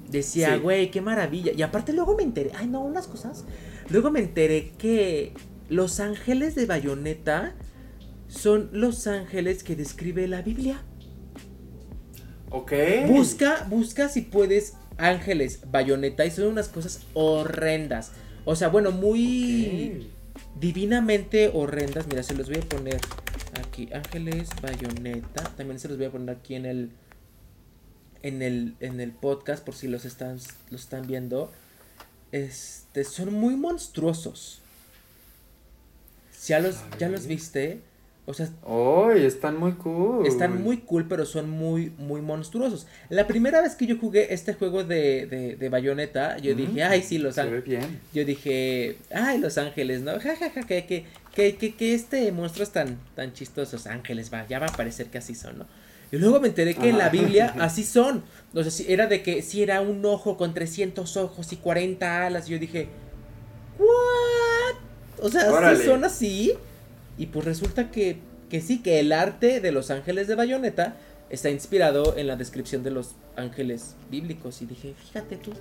Decía, Sí. güey, qué maravilla. Y aparte luego me enteré, ay no, unas cosas. Luego me enteré que los ángeles de Bayonetta son los ángeles que describe la Biblia. Ok. Busca, busca si puedes ángeles Bayonetta y son unas cosas horrendas. O sea, bueno, muy divinamente horrendas. Mira, se los voy a poner aquí. Ángeles Bayonetta. También se los voy a poner aquí en el. En el, en el podcast. Por si los están, los están viendo. Este. Son muy monstruosos. ¿Ya los, ya los viste? O sea, están muy cool. están muy cool, pero son muy, muy monstruosos. La primera vez que yo jugué este juego de, de, de Bayonetta, yo dije, ay, sí, Los Ángeles. bien. Yo dije, ay, Los Ángeles, ¿no? Ja, ja, ja, que, que, que, que, que este monstruo es tan, tan chistosos. Ángeles, va, ya va a parecer que así son, ¿no? Y luego me enteré que en la Ajá. Biblia así son. O sea, si era de que si era un ojo con 300 ojos y 40 alas. Y yo dije, ¿what? O sea, ¿sí Órale. son así. Y pues resulta que, que sí, que el arte de los ángeles de Bayonetta está inspirado en la descripción de los ángeles bíblicos. Y dije, fíjate tú.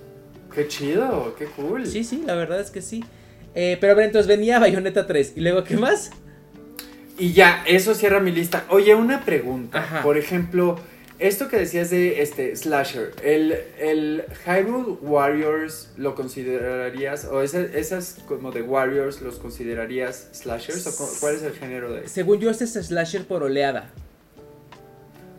Qué chido, qué cool. Sí, sí, la verdad es que sí. Eh, pero a ver, entonces venía Bayonetta 3. ¿Y luego qué más? Y ya, eso cierra mi lista. Oye, una pregunta. Ajá. Por ejemplo, esto que decías de este Slasher, ¿el, el Hyrule Warriors lo considerarías, o esas como de Warriors los considerarías slashers? ¿O cu- cuál es el género de Según yo, este es slasher por oleada.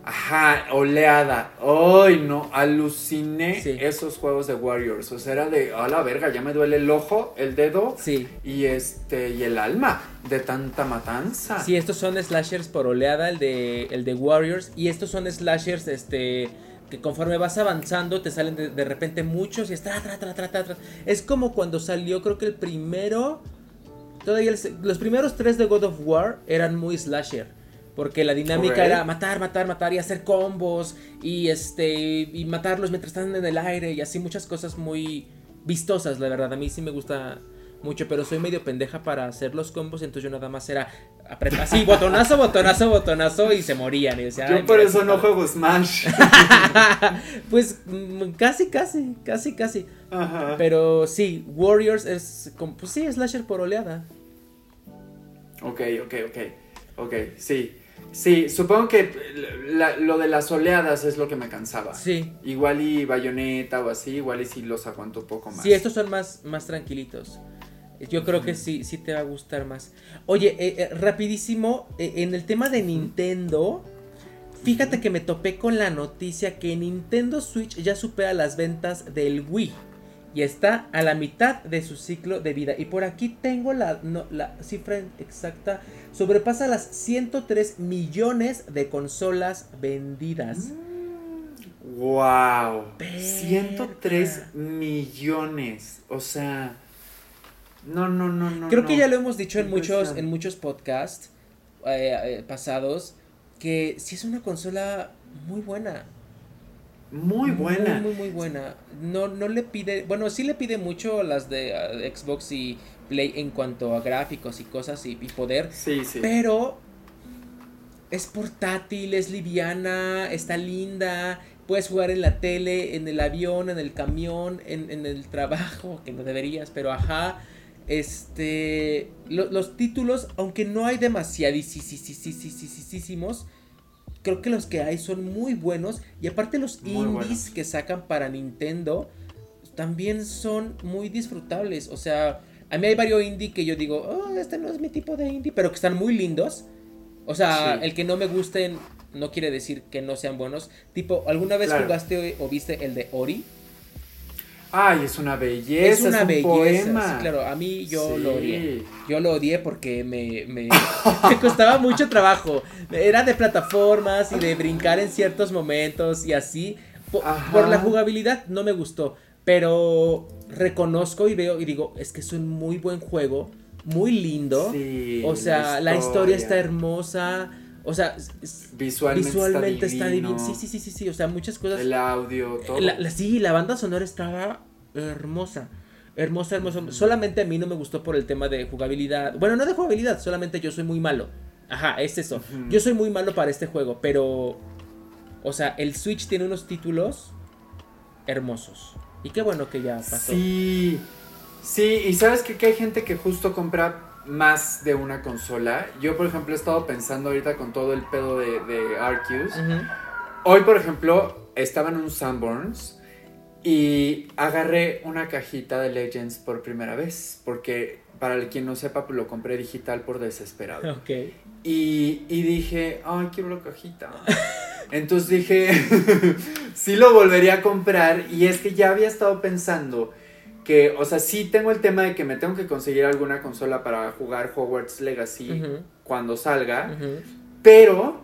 Ajá, oleada. Ay, no, aluciné Sí. esos juegos de Warriors. O sea, era de, a la verga, ya me duele el ojo, el dedo Sí. y este y el alma de tanta matanza. Sí, estos son slashers por oleada, el de, el de Warriors. Y estos son slashers, este. Que conforme vas avanzando te salen de, de repente muchos y es tra, tra, tra, tra, tra, tra. Es como cuando salió, creo que el primero. Todavía el los primeros tres de God of War eran muy slasher. Porque la dinámica era matar, matar, matar y hacer combos. Y este. Y matarlos mientras están en el aire. Y así muchas cosas muy vistosas, la verdad. A mí sí me gusta mucho. Pero soy medio pendeja para hacer los combos. Entonces yo nada más era así, botonazo, botonazo, botonazo. Y se morían. Y decía, Yo "Ay, por mira, eso no padre". juego Smash. pues mm, casi, casi, casi, casi. Ajá. Pero sí, Warriors es como, pues sí, slasher por oleada. Ok, ok, ok. Ok, sí. Sí, supongo que la- lo de las oleadas es lo que me cansaba. Sí. Igual y bayoneta o así, igual y sí los aguanto un poco más. Sí, estos son más, más tranquilitos. Yo creo que sí, sí te va a gustar más. Oye, eh, eh, rapidísimo, eh, en el tema de Nintendo, fíjate que me topé con la noticia que Nintendo Switch ya supera las ventas del Wii. Y está a la mitad de su ciclo de vida. Y por aquí tengo la, no, la cifra exacta. Sobrepasa las 103 millones de consolas vendidas. Wow. Verga. 103 millones. O sea. No, no, no, no. Creo no. que ya lo hemos dicho en muchos, en muchos podcasts eh, eh, pasados. Que sí es una consola muy buena. Muy buena. Muy, muy, muy buena. No, no le pide. Bueno, sí le pide mucho las de eh, Xbox y Play en cuanto a gráficos y cosas y, y poder. Sí, sí. Pero es portátil, es liviana, está linda. Puedes jugar en la tele, en el avión, en el camión, en, en el trabajo, que no deberías, pero ajá. Este. lo- los títulos, aunque no hay demasiadísimos, creo que los que hay son muy buenos. Y aparte, los Muy indies buenos. que sacan para Nintendo también son muy disfrutables. O sea, a mí hay varios indie que yo digo, oh, este no es mi tipo de indie, pero que están muy lindos. O sea, Sí. el que no me gusten no quiere decir que no sean buenos. Tipo, ¿alguna vez Claro. jugaste o viste el de Ori? Ay, es una belleza. es una un belleza. poema. sí, claro, a mí yo Sí. lo odié. Yo lo odié porque me, me, me costaba mucho trabajo. Era de plataformas y de brincar en ciertos momentos y así. Por la jugabilidad no me gustó. Pero reconozco y veo y digo, es que es un muy buen juego. Muy lindo. Sí, o sea, la historia está hermosa. O sea, Visualmente, visualmente está, está divino. divino. Sí, sí, sí, sí, sí. O sea, muchas cosas. El audio, todo. La- la- sí, la banda sonora estaba hermosa. Hermosa, hermosa. Solamente a mí no me gustó por el tema de jugabilidad. Bueno, no de jugabilidad, solamente yo soy muy malo. Ajá, es eso. Yo soy muy malo para este juego, pero. O sea, el Switch tiene unos títulos hermosos. Y qué bueno que ya pasó. Sí, sí, y sabes que, que hay gente que justo compra más de una consola. Yo, por ejemplo, he estado pensando ahorita con todo el pedo de, de Arceus. Hoy, por ejemplo, estaba en un Sanborns y agarré una cajita de Legends por primera vez. Porque, para el quien no sepa, pues lo compré digital por desesperado. Ok. Y, y dije, ay, quiero la cajita. Entonces dije, sí lo volvería a comprar. Y es que ya había estado pensando que, o sea, sí tengo el tema de que me tengo que conseguir alguna consola para jugar Hogwarts Legacy cuando salga. Pero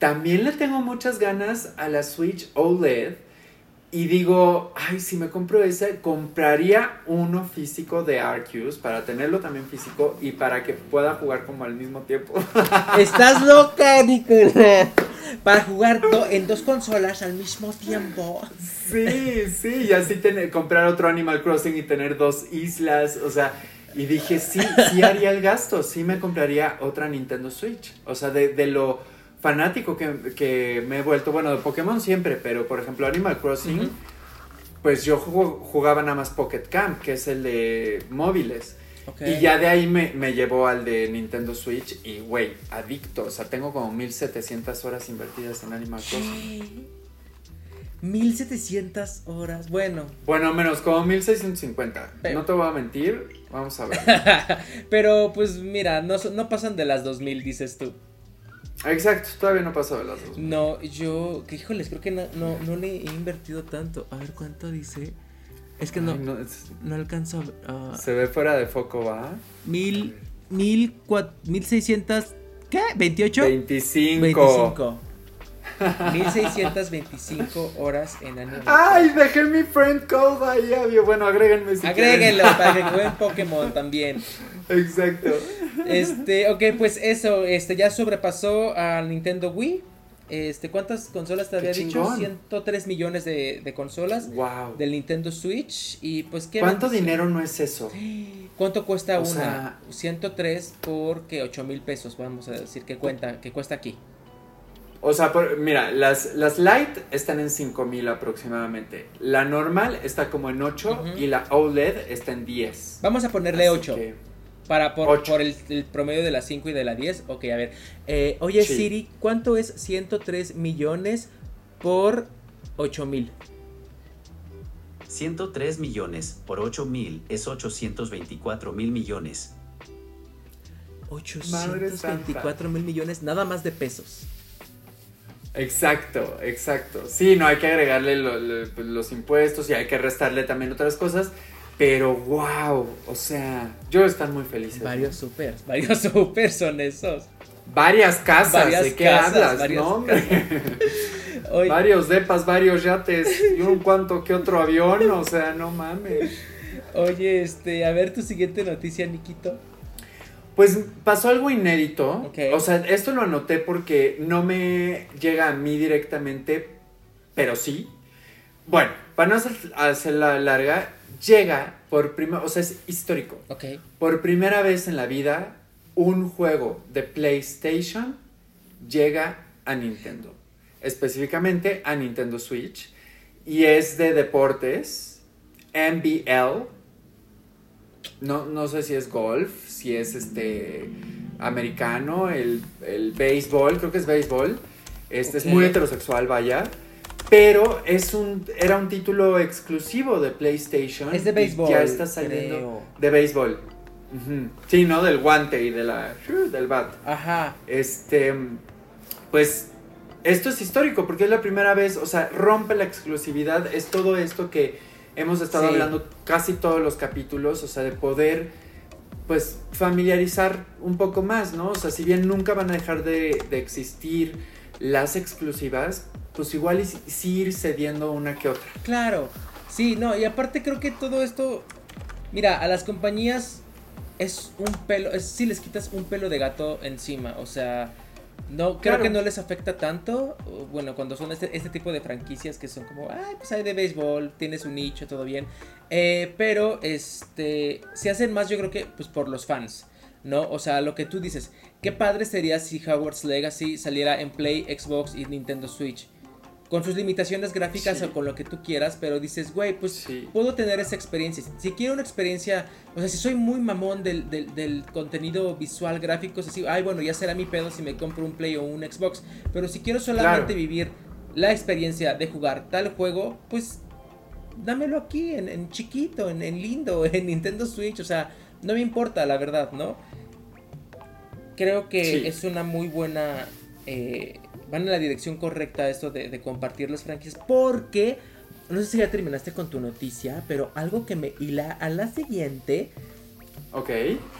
también le tengo muchas ganas a la Switch OLED. Y digo, ay, si me compro ese, compraría uno físico de Arceus para tenerlo también físico y para que pueda jugar como al mismo tiempo. Estás loca, Nicolás. Para jugar do- en dos consolas al mismo tiempo. Sí, sí, y así tener, comprar otro Animal Crossing y tener dos islas, o sea, y dije, sí, sí haría el gasto, sí me compraría otra Nintendo Switch, o sea, de, de lo fanático que, que me he vuelto, bueno, de Pokémon siempre, pero por ejemplo Animal Crossing, pues yo jugaba nada más Pocket Camp, que es el de móviles. Y ya de ahí me, me llevó al de Nintendo Switch y, güey, adicto. O sea, tengo como 1700 horas invertidas en Animal Crossing. ¿Qué? 1700 horas. Bueno, Bueno, menos como 1650. Pero- No te voy a mentir. Vamos a ver. pero pues mira, no, no pasan de las 2000, dices tú. Exacto, todavía no pasó de las dos. No, yo, que híjoles, creo que no, no, no le he invertido tanto. A ver cuánto dice. Es que no, Ay, no, no, es- alcanzo a. se ve fuera de foco, ¿va? mil, mil, cua- mil seiscientas, ¿qué? ¿28? 25. 25. 1625 horas en Animal Ay, dejé mi friend code ahí. Bueno, agréguenme si Agréguenlo para que jueguen Pokémon también. Exacto. Este, ok, pues eso, este ya sobrepasó al Nintendo Wii. Este, ¿cuántas consolas te había dicho? chingón. 103 millones de, de consolas Wow. del Nintendo Switch. Y pues, ¿qué ¿Cuánto dinero no es eso? ¿Cuánto cuesta O una? sea- 103 por que 8 mil pesos, vamos a decir que cuenta, que cuesta aquí. O sea, por- mira, las, las light están en 5000 aproximadamente. La normal está como en 8 Ujú. y la OLED está en 10. Vamos a ponerle Así 8 que- para por, ocho. por el, el promedio de las 5 y de la 10. Ok, a ver. Eh, oye, Sí. Siri, ¿cuánto es 103 millones por 8 mil? 103 millones por 8 mil es 824 mil millones. 824 mil millones nada más de pesos. Exacto, exacto. Sí, no hay que agregarle lo- lo- pues, los impuestos y hay que restarle también otras cosas. Pero wow, o sea, yo están muy felices. Varios super, varios super son esos. Varias casas, Varias ¿de qué casas, hablas? No, varios depas, varios yates y un cuanto que otro avión, o sea, no mames. oye, este, a ver tu siguiente noticia, Nikito. Pues pasó algo inédito. O sea, esto lo anoté porque no me llega a mí directamente, pero sí. Bueno, para no hacer, hacerla larga, llega por primera, o sea, es histórico. Ok. Por primera vez en la vida, un juego de PlayStation llega a Nintendo. Específicamente a Nintendo Switch. Y es de deportes. NBL. No, no sé si es golf, si es este americano, el, el béisbol, creo que es béisbol. Este es muy heterosexual, vaya. Pero es un, era un título exclusivo de PlayStation. Es de béisbol. Ya está saliendo. creo. De béisbol. Ujú. Sí, ¿no? Del guante y de la, del bat. Ajá. Este, pues, esto es histórico porque es la primera vez, o sea, rompe la exclusividad, es todo esto que hemos estado Sí. hablando casi todos los capítulos, o sea, de poder, pues, familiarizar un poco más, ¿no? O sea, si bien nunca van a dejar de, de existir las exclusivas, pues igual y sí- ir cediendo una que otra. Claro, sí, no, y aparte creo que todo esto, mira, a las compañías es un pelo, es si les quitas un pelo de gato encima, o sea, no, creo Claro. que no les afecta tanto, bueno, cuando son este, este tipo de franquicias que son como, ay, pues hay de béisbol, tienes un nicho, todo bien, eh, pero, este, se hacen más yo creo que, pues por los fans. ¿No? O sea, lo que tú dices, qué padre sería si Hogwarts Legacy saliera en Play, Xbox y Nintendo Switch. Con sus limitaciones gráficas Sí. o con lo que tú quieras, pero dices, güey, pues Sí. puedo tener esa experiencia. Si quiero una experiencia, o sea, si soy muy mamón del, del, del contenido visual gráfico, es así, ay, bueno, ya será mi pedo si me compro un Play o un Xbox. Pero si quiero solamente Claro. vivir la experiencia de jugar tal juego, pues dámelo aquí, en, en chiquito, en, en lindo, en Nintendo Switch, o sea, no me importa, la verdad, ¿no? Creo que Sí. es una muy buena... eh, van en la dirección correcta esto de, de compartir las franquicias, porque... No sé si ya terminaste con tu noticia, pero algo que me hila a la siguiente Ok.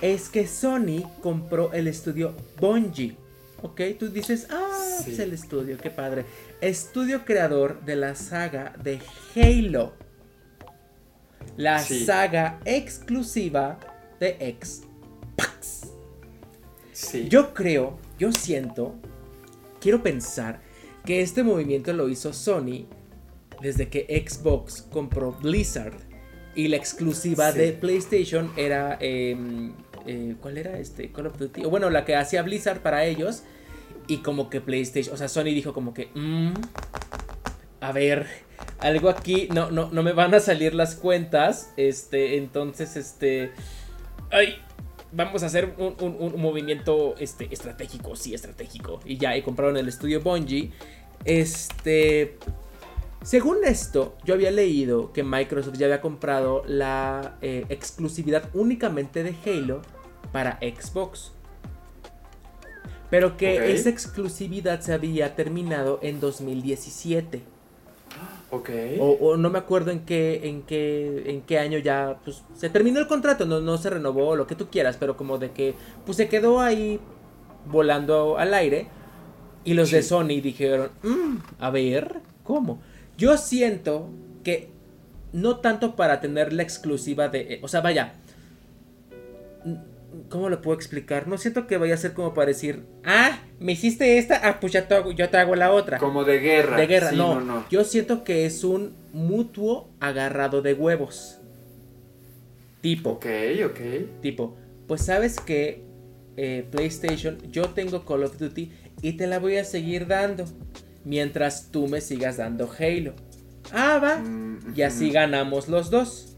es que Sony compró el estudio Bungie. Ok, tú dices, ah, Sí. es el estudio, qué padre. Estudio creador de la saga de Halo. La Sí. saga exclusiva de Xbox. Sí. Yo creo, yo siento, quiero pensar que este movimiento lo hizo Sony desde que Xbox compró Blizzard y la exclusiva Sí. de PlayStation era em, eh, ¿cuál era este Call of Duty? O bueno, la que hacía Blizzard para ellos y como que PlayStation, o sea, Sony dijo como que "Mm, a ver, algo aquí no no no me van a salir las cuentas, este, entonces este ay vamos a hacer un, un- un movimiento este, estratégico, sí, estratégico. Y ya, y compraron el estudio Bungie. Este. Según esto, yo había leído que Microsoft ya había comprado la eh, exclusividad únicamente de Halo para Xbox. Pero que esa exclusividad se había terminado en 2017. Ok. O, o no me acuerdo en qué, en qué, en qué año ya, pues, se terminó el contrato, no, no se renovó, lo que tú quieras, pero como de que, pues se quedó ahí volando al aire. Y los de. Sony dijeron, "Mm, a ver, ¿cómo? Yo siento que no tanto para tener la exclusiva de, o sea, vaya, ¿cómo lo puedo explicar? No siento que vaya a ser como para decir, ah, me hiciste esta, ah, pues ya te hago, yo te hago la otra. Como de guerra. De guerra, Sí, no. no. Yo siento que es un mutuo agarrado de huevos. Tipo, Ok, ok. tipo, pues sabes que eh, PlayStation, yo tengo Call of Duty y te la voy a seguir dando. Mientras tú me sigas dando Halo. Ah, va. Mm, Y así ganamos los dos.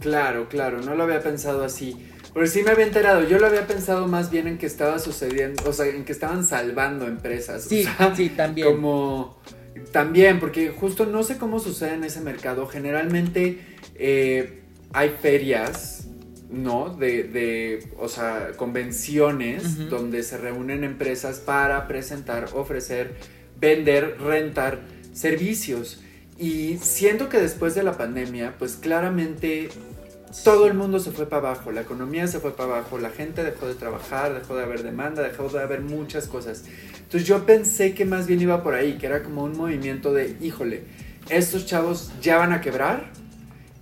Claro, claro, no lo había pensado así. Pero sí me había enterado, yo lo había pensado más bien en que estaba sucediendo, o sea, en que estaban salvando empresas. o Sí, sea, sí, también. Como también, porque justo no sé cómo sucede en ese mercado. Generalmente eh, hay ferias, ¿no? De, de, o sea, convenciones donde se reúnen empresas para presentar, ofrecer, vender, rentar servicios. Y siento que después de la pandemia, pues claramente todo el mundo se fue para abajo, la economía se fue para abajo, la gente dejó de trabajar, dejó de haber demanda, dejó de haber muchas cosas. Entonces yo pensé que más bien iba por ahí, que era como un movimiento de, híjole, estos chavos ya van a quebrar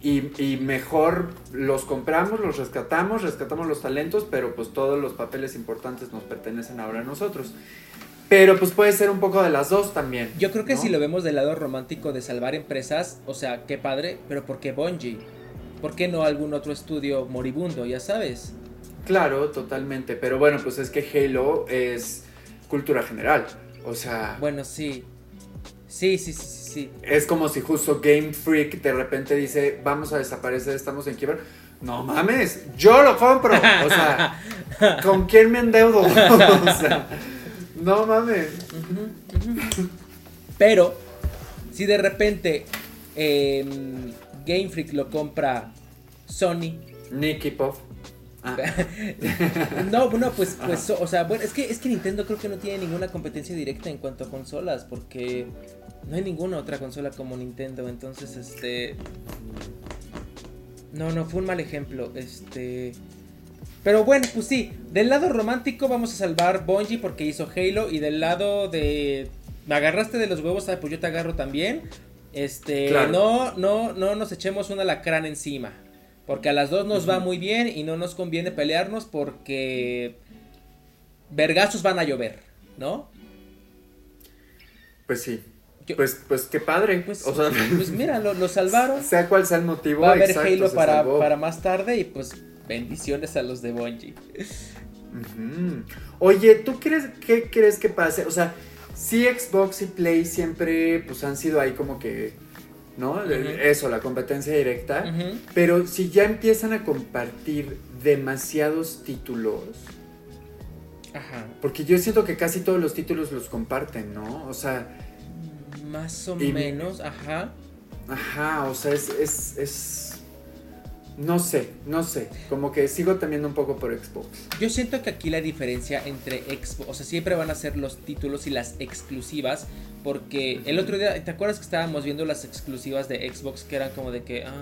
y, y mejor los compramos, los rescatamos, rescatamos los talentos, pero pues todos los papeles importantes nos pertenecen ahora a nosotros. Pero pues puede ser un poco de las dos también. Yo creo que ¿no? si lo vemos del lado romántico de salvar empresas, o sea, qué padre, pero ¿por qué Bungie? ¿Por qué no algún otro estudio moribundo, ya sabes? Claro, totalmente. Pero bueno, pues es que Halo es cultura general. O sea, Bueno, sí. Sí, sí, sí, sí, es como si justo Game Freak de repente dice, vamos a desaparecer, estamos en quiebra. No mames, yo lo compro. O sea, ¿con quién me endeudo? o sea, no mames. Pero, si de repente em, Game Freak lo compra Sony. Nicky Pop. Ah, No, no, pues, pues, o sea, bueno, es que, es que Nintendo creo que no tiene ninguna competencia directa en cuanto a consolas, porque no hay ninguna otra consola como Nintendo, entonces, este... No, no, fue un mal ejemplo, este... Pero bueno, pues sí, del lado romántico vamos a salvar Bungie porque hizo Halo y del lado de... Me agarraste de los huevos, ah, pues yo te agarro también. Este, Claro. no, no, no nos echemos una lacrán encima. Porque a las dos nos va muy bien y no nos conviene pelearnos porque vergazos van a llover, ¿no? pues sí. Yo- Pues, pues qué padre. Pues, o sea, pues mira, lo, lo salvaron. sea cual sea el motivo. Va a haber exacto, Halo para, salvó. para más tarde y pues bendiciones a los de Bungie. Oye, ¿tú crees qué crees que pase? O sea, sí Xbox y Play siempre pues han sido ahí como que, ¿no? Eso, la competencia directa. Pero si ya empiezan a compartir demasiados títulos, Ajá. porque yo siento que casi todos los títulos los comparten, ¿no? O sea, Más o Y- menos, ajá. ajá, o sea, es, es, es- no sé, no sé, como que sigo temiendo un poco por Xbox. Yo siento que aquí la diferencia entre Xbox, o sea, siempre van a ser los títulos y las exclusivas, porque el otro día, ¿te acuerdas que estábamos viendo las exclusivas de Xbox que eran como de que, ah,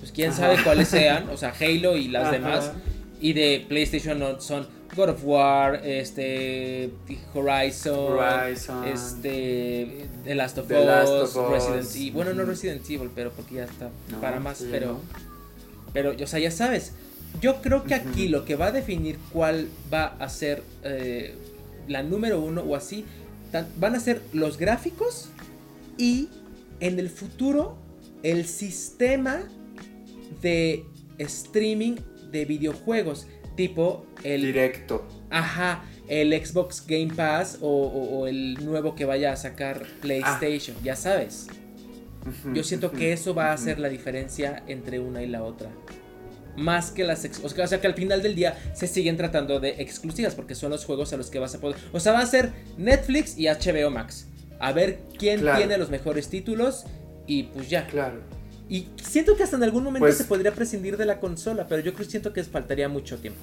pues quién Ajá. sabe cuáles sean, o sea, Halo y las Ajá. demás, y de PlayStation no- son God of War, este, Horizon, Horizon. este, The Last of, The Us, Last of Us. Resident Evil, bueno, no. Resident Evil, pero porque ya está No, para más, sí, pero... ¿no? Pero, o sea, ya sabes, yo creo que aquí lo que va a definir cuál va a ser eh, la número uno o así, tan- van a ser los gráficos y en el futuro el sistema de streaming de videojuegos, tipo el... Directo. Ajá, el Xbox Game Pass o, o- o el nuevo que vaya a sacar PlayStation, ya sabes. Yo siento que eso va a hacer la diferencia entre una y la otra. Más que las... ex- O sea, o sea, que al final del día se siguen tratando de exclusivas porque son los juegos a los que vas a poder... O sea, va a ser Netflix y HBO Max. A ver quién Claro. tiene los mejores títulos y pues ya. Claro. Y siento que hasta en algún momento Pues- se podría prescindir de la consola, pero yo creo siento que faltaría mucho tiempo.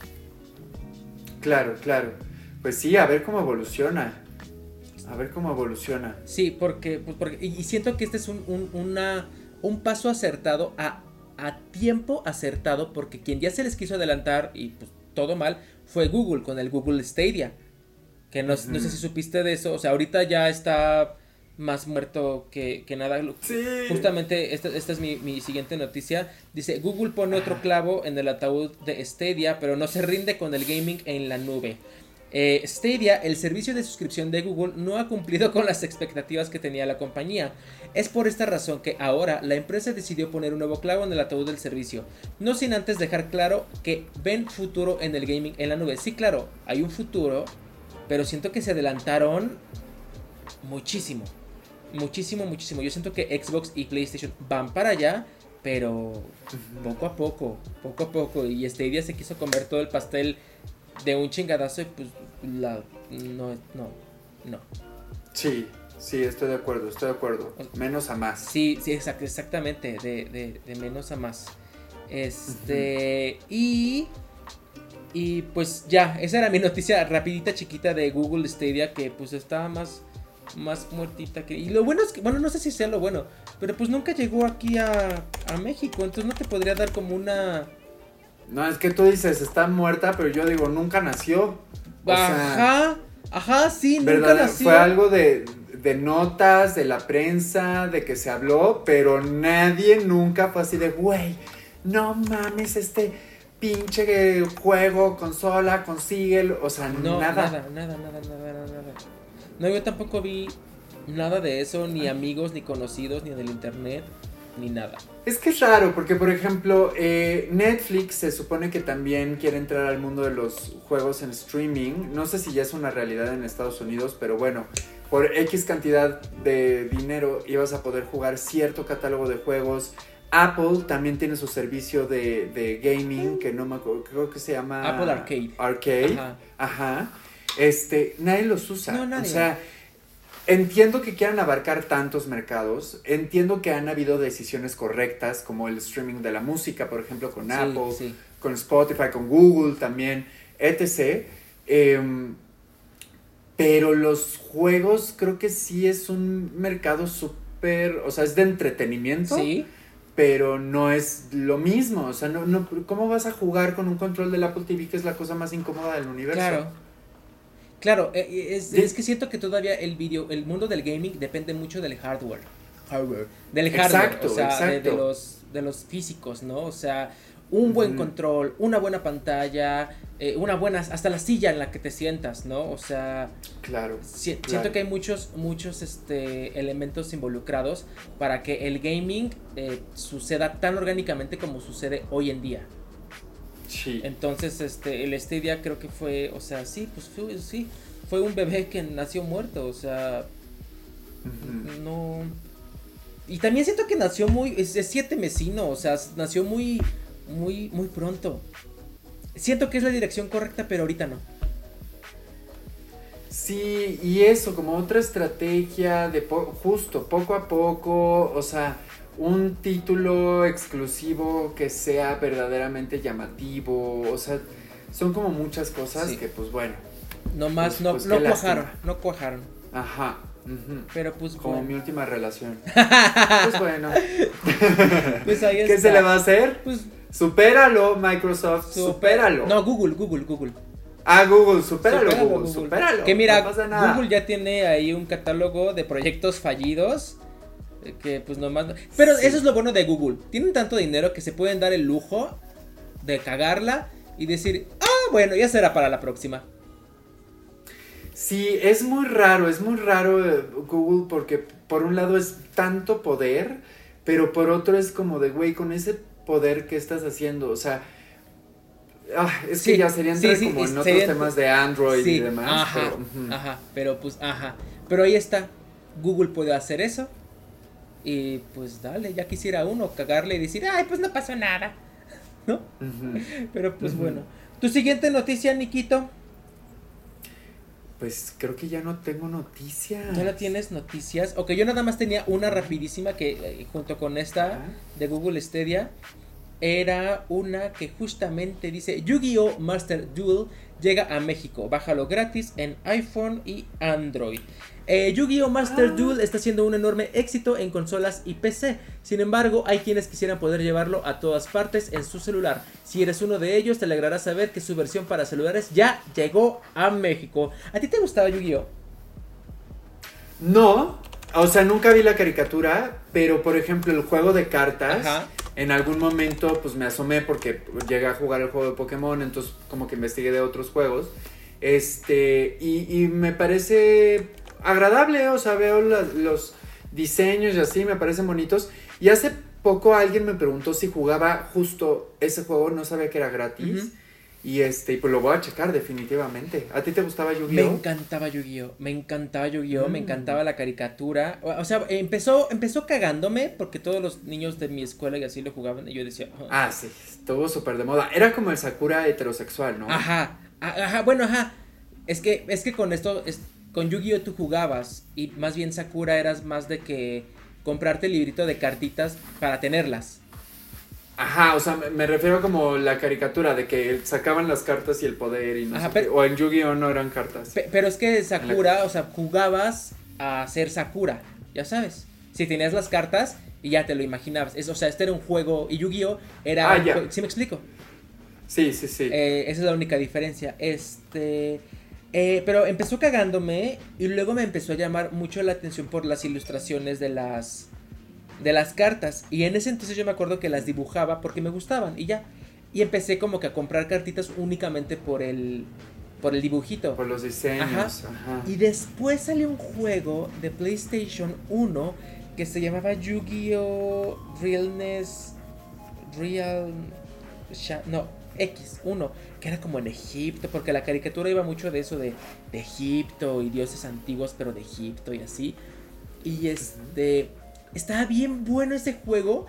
Claro, claro. Pues sí, a ver cómo evoluciona. A ver cómo evoluciona. Sí, porque, pues porque y siento que este es un, un, una, un paso acertado a, a tiempo acertado porque quien ya se les quiso adelantar y pues todo mal fue Google con el Google Stadia. Que no, no sé si supiste de eso. O sea, ahorita ya está más muerto que, que nada. Sí. Justamente esta, esta es mi, mi, siguiente noticia. Dice, Google pone otro clavo en el ataúd de Stadia, pero no se rinde con el gaming en la nube. Eh, Stadia, el servicio de suscripción de Google, no ha cumplido con las expectativas que tenía la compañía. Es por esta razón que ahora la empresa decidió poner un nuevo clavo en el ataúd del servicio, no sin antes dejar claro que ven futuro en el gaming en la nube. Sí, claro, hay un futuro, pero siento que se adelantaron muchísimo. Muchísimo, muchísimo. Yo siento que Xbox y PlayStation van para allá, pero poco a poco, poco a poco. Y Stadia se quiso comer todo el pastel de un chingadazo y pues la no no no. Sí sí estoy de acuerdo estoy de acuerdo. Menos a más. Sí sí exact, exactamente de, de, de, menos a más. Este uh -huh. y y pues ya esa era mi noticia rapidita chiquita de Google Stadia que pues estaba más más muertita que y lo bueno es que bueno no sé si sea lo bueno pero pues nunca llegó aquí a, a México entonces no te podría dar como una no, es que tú dices, está muerta, pero yo digo, nunca nació. O ajá, sea, ajá, sí, nunca nació. Fue algo de, de, notas, de la prensa, de que se habló, pero nadie nunca fue así de, güey, no mames, este pinche juego, consola, consíguelo. O sea, no, nada. Nada, nada, nada, nada, nada. No, yo tampoco vi nada de eso, ni amigos, ni conocidos, ni en el internet ni nada. Es que es raro, porque por ejemplo, eh, Netflix se supone que también quiere entrar al mundo de los juegos en streaming. No sé si ya es una realidad en Estados Unidos, pero bueno, por X cantidad de dinero ibas a poder jugar cierto catálogo de juegos. Apple también tiene su servicio de, de gaming, que no me acuerdo, creo que se llama... Apple Arcade. Arcade. Ajá. Ajá. Este, nadie los usa. No, nadie. O sea, Entiendo que quieran abarcar tantos mercados, entiendo que han habido decisiones correctas, como el streaming de la música, por ejemplo, con Sí, Apple, sí. con Spotify, con Google también, etc. Eh, pero los juegos creo que sí es un mercado súper, o sea, es de entretenimiento, Sí. pero no es lo mismo. O sea, no, no, ¿cómo vas a jugar con un control del Apple TV que es la cosa más incómoda del universo? Claro. Claro, eh, es, es que siento que todavía el video, el mundo del gaming depende mucho del hardware. Hardware. Del hardware. Exacto, o sea, de- los, de los físicos, ¿no? O sea, un buen control, una buena pantalla, eh, una buena, hasta la silla en la que te sientas, ¿no? O sea, Claro. si- Claro. siento que hay muchos, muchos este, elementos involucrados para que el gaming eh, suceda tan orgánicamente como sucede hoy en día. Sí. Entonces, este, el Stadia creo que fue, o sea, sí, pues fue, sí, fue un bebé que nació muerto, o sea, no. Y también siento que nació muy, es, es siete mesino, o sea, nació muy, muy, muy pronto. Siento que es la dirección correcta, pero ahorita no. Sí, y eso, como otra estrategia de po- justo, poco a poco, o sea, un título exclusivo que sea verdaderamente llamativo, o sea, son como muchas cosas Sí. que pues bueno, Nomás Pues- no, pues no qué cuajaron, no cuajaron. ajá, Pero pues como bueno. mi última relación. Pues bueno, Pues ahí ¿qué está. se le va a hacer? Pues Supéralo, Microsoft, super- supéralo. No, Google, Google, Google. Ah, Google, supéralo, Supéralo, Google, supéralo. Que mira, no. Google ya tiene ahí un catálogo de proyectos fallidos. Que pues nomás. no- Pero Sí. eso es lo bueno de Google. Tienen tanto dinero que se pueden dar el lujo de cagarla y decir, ah, bueno, ya será para la próxima. Sí, es muy raro, es muy raro eh, Google porque por un lado es tanto poder, pero por otro es como de, güey, con ese poder que estás haciendo, o sea, ah, es Sí, que ya sería sí, como en otros temas de Android sí, y demás. ajá, pero, ajá, pero pues, ajá. Pero ahí está. Google puede hacer eso. Y pues dale, ya quisiera uno cagarle y decir, ay, pues no pasó nada. ¿No? Pero pues bueno. Tu siguiente noticia, Nikito. Pues creo que ya no tengo noticias. ¿No la tienes noticias? Ok, yo nada más tenía una rapidísima que eh, junto con esta de Google Stadia. Era una que justamente dice Yu-Gi-Oh! Master Duel llega a México. Bájalo gratis en iPhone y Android. Eh, Yu-Gi-Oh! Master Ah. Duel está siendo un enorme éxito en consolas y PC. Sin embargo, hay quienes quisieran poder llevarlo a todas partes en su celular. Si eres uno de ellos, te alegrará saber que su versión para celulares ya llegó a México. ¿A ti te gustaba Yu-Gi-Oh? No, o sea, nunca vi la caricatura, pero por ejemplo el juego de cartas, Ajá. en algún momento pues me asomé porque llegué a jugar el juego de Pokémon, entonces como que investigué de otros juegos, este, y, y me parece agradable, o sea, veo la- los diseños y así, me parecen bonitos, y hace poco alguien me preguntó si jugaba justo ese juego, no sabía que era gratis. Ujú. Y este, y pues lo voy a checar definitivamente. ¿A ti te gustaba Me Yu-Gi-Oh? encantaba Yu-Gi-Oh! Me encantaba Yu-Gi-Oh! Me Mm. encantaba la caricatura. O sea, empezó, empezó cagándome porque todos los niños de mi escuela y así lo jugaban. Y yo decía, "Ah". Ah, sí, estuvo súper de moda. Era como el Sakura heterosexual, ¿no? ajá, ajá, bueno, ajá. Es que, es que con esto, es- con Yu-Gi-Oh! tú jugabas. Y más bien Sakura eras más de que comprarte el librito de cartitas para tenerlas. Ajá, o sea, me, refiero como la caricatura de que sacaban las cartas y el poder y no Ajá, sé pero- qué. O en Yu-Gi-Oh no eran cartas. Pe- pero es que Sakura, o sea, jugabas a ser Sakura, ya sabes. Si tenías las cartas y ya te lo imaginabas. Es, o sea, este era un juego y Yu-Gi-Oh! era... Ah, ya. ¿Sí me explico? Sí, sí, sí. Eh, esa es la única diferencia. Este... eh, pero empezó cagándome y luego me empezó a llamar mucho la atención por las ilustraciones de las... De las cartas. Y en ese entonces yo me acuerdo que las dibujaba porque me gustaban y ya. Y empecé como que a comprar cartitas únicamente por el... Por el dibujito. Por los diseños. Ajá. Ajá. Y después salió un juego de PlayStation 1 que se llamaba Yu-Gi-Oh! Realness. Real. No, X1. Que era como en Egipto. Porque la caricatura iba mucho de eso de, de Egipto y dioses antiguos, pero de Egipto y así. Y este. Estaba bien bueno ese juego.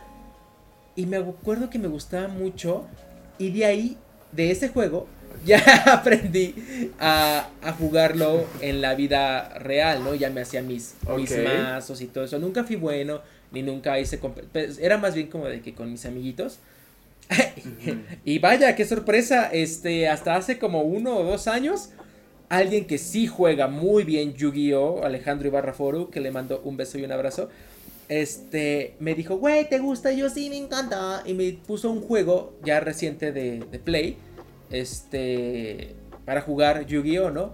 Y me acuerdo que me gustaba mucho. Y de ahí, de ese juego, ya aprendí a, a jugarlo en la vida real, ¿no? Ya me hacía mis, mis Ok. mazos y todo eso. Nunca fui bueno, ni nunca hice... pues, Era más bien como de que con mis amiguitos. Y vaya, qué sorpresa, este, hasta hace como uno o dos años, alguien que sí juega muy bien Yu-Gi-Oh, Alejandro Ibarra Foru, que le mando un beso y un abrazo, este, me dijo, güey, ¿te gusta? Y yo sí, me encanta. Y me puso un juego ya reciente de, de Play, este, para jugar Yu-Gi-Oh, ¿no?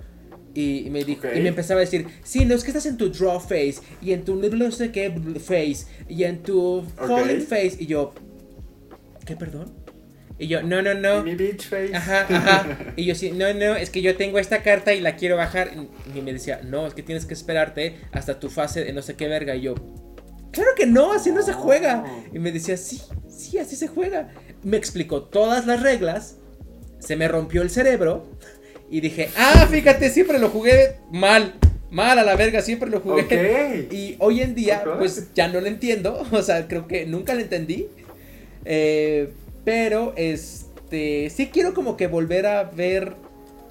Y, y me dijo, y me empezaba a decir, sí, no es que estás en tu draw phase, y en tu no sé qué phase, y en tu falling phase, y yo, ¿qué, perdón? Y yo, no, no, no. Mi beach face. Ajá, ajá. Y yo sí, no, no, es que yo tengo esta carta y la quiero bajar. Y me decía, no, es que tienes que esperarte hasta tu fase de no sé qué verga. Y yo, claro que no, así no se juega. Y me decía, sí, sí, así se juega. Me explicó todas las reglas. Se me rompió el cerebro. Y dije, ah, fíjate, siempre lo jugué mal. Mal a la verga, siempre lo jugué. Ok. Y hoy en día, pues ya no lo entiendo. O sea, creo que nunca lo entendí. Eh, pero, este, sí quiero como que volver a ver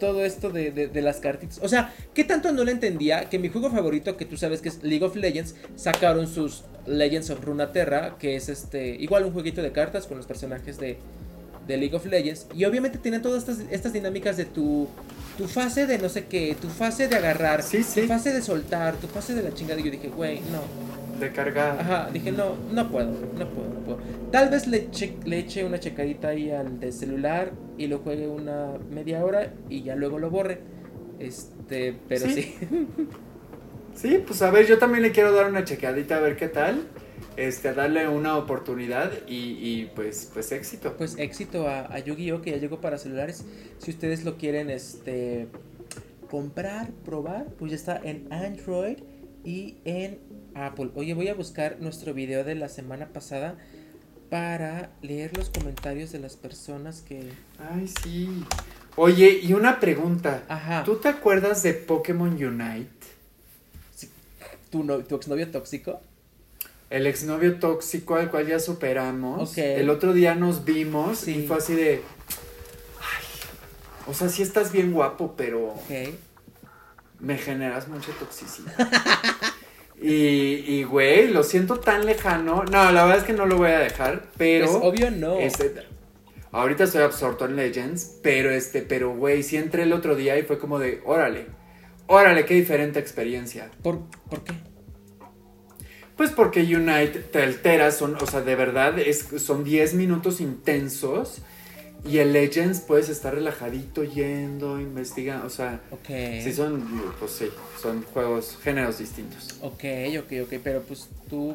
todo esto de, de- de las cartitas. O sea, ¿qué tanto no lo entendía? Que mi juego favorito, que tú sabes que es League of Legends, sacaron sus Legends of Runeterra, que es este, igual un jueguito de cartas con los personajes de, de League of Legends. Y obviamente tienen todas estas, estas dinámicas de tu, tu fase de no sé qué, tu fase de agarrar, Sí, sí. tu fase de soltar, tu fase de la chingada. Y yo dije, güey, no. De cargar. Ajá, dije, no, no puedo, no puedo, no puedo. Tal vez le, che- le eche una checadita ahí al de celular y lo juegue una media hora y ya luego lo borre. Este, pero sí. Sí. Sí, pues a ver, yo también le quiero dar una chequeadita a ver qué tal. Este, darle una oportunidad y, y, pues, pues éxito. Pues éxito a, a Yu-Gi-Oh! que ya llegó para celulares. Si ustedes lo quieren este comprar, probar, pues ya está en Android y en Apple. Oye, voy a buscar nuestro video de la semana pasada para leer los comentarios de las personas que... Ay, sí. Oye, y una pregunta. Ajá. ¿Tú te acuerdas de Pokémon Unite? ¿Tu, no- tu exnovio tóxico? El exnovio tóxico al cual ya superamos. Ok. El otro día nos vimos Sí. y fue así de. Ay, o sea, sí estás bien guapo, pero Ok. me generas mucha toxicidad. Y, y, güey, lo siento tan lejano. No, la verdad es que no lo voy a dejar, pero... Pues obvio no. Este, ahorita estoy absorto en Legends, pero este, pero güey, sí entré el otro día y fue como de, órale, órale, qué diferente experiencia. ¿Por, ¿por qué? Pues porque Unite te altera, son, o sea, de verdad, es, son 10 minutos intensos y el Legends puedes estar relajadito yendo, investigando, o sea, Ok. sí son, pues sí, son juegos, géneros distintos. Ok, ok, ok, pero pues tú,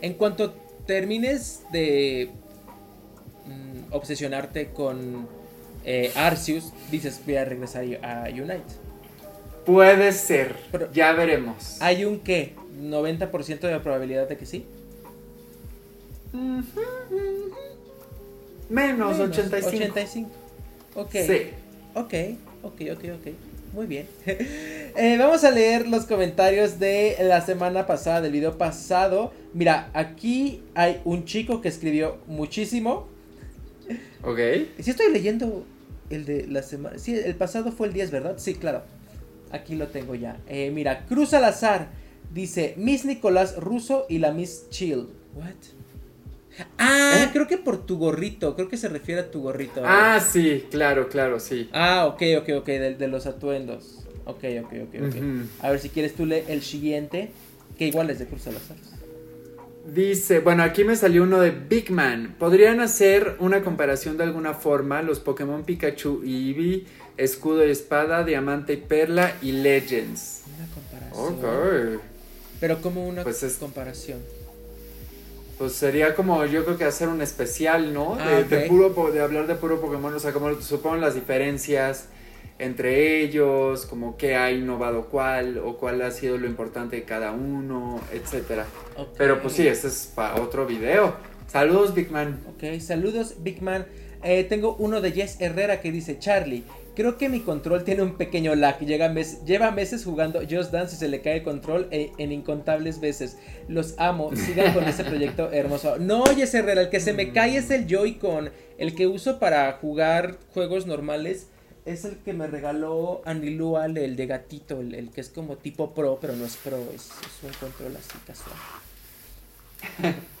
en cuanto termines de mm, obsesionarte con eh, Arceus, dices voy a regresar a Unite. Puede ser, Pero- ya veremos. ¿Hay un qué? ¿90% de probabilidad de que sí? Menos, Menos, 85. 85. Ok. Sí. Ok, ok, ok, ok. Muy bien. Eh, vamos a leer los comentarios de la semana pasada, del video pasado. Mira, aquí hay un chico que escribió muchísimo. Ok. Si estoy leyendo el de la semana. Sí, el pasado fue el 10, ¿verdad? Sí, claro. Aquí lo tengo ya. Eh, mira, Cruz Salazar dice Miss Nicolás Russo y la Miss Chill. What? Ah, ¿Eh? creo que por tu gorrito. Creo que se refiere a tu gorrito. Ah, sí, claro, claro, sí. Ah, ok, ok, ok, de, de los atuendos. Ok, ok, ok, ok. A ver si quieres tú lee el siguiente, que igual es de Cruz Salazar. Dice, bueno, aquí me salió uno de Big Man. ¿Podrían hacer una comparación de alguna forma los Pokémon Pikachu y Eevee, Escudo y Espada, Diamante y Perla y Legends? Una comparación. Ok. Pero como una Pues es- comparación. Pues sería como, yo creo que hacer un especial, ¿no? De, Ah, de puro, de hablar de puro Pokémon, o sea, como supongo las diferencias entre ellos, como qué ha innovado cuál, o cuál ha sido lo importante de cada uno, etcétera. Pero pues sí, ese es para otro video. Saludos, Big Man. Ok, saludos, Big Man. Eh, tengo uno de Jess Herrera que dice, Charlie, creo que mi control tiene un pequeño lag. Llega mes- lleva meses jugando Just Dance y se le cae el control eh, en incontables veces. Los amo, sigan con ese proyecto hermoso. No, Jess Herrera, el que se me cae es el Joy-Con. El que uso para jugar juegos normales es el que me regaló Anilual, el de gatito, el, el que es como tipo pro, pero no es pro, es, es un control así casual.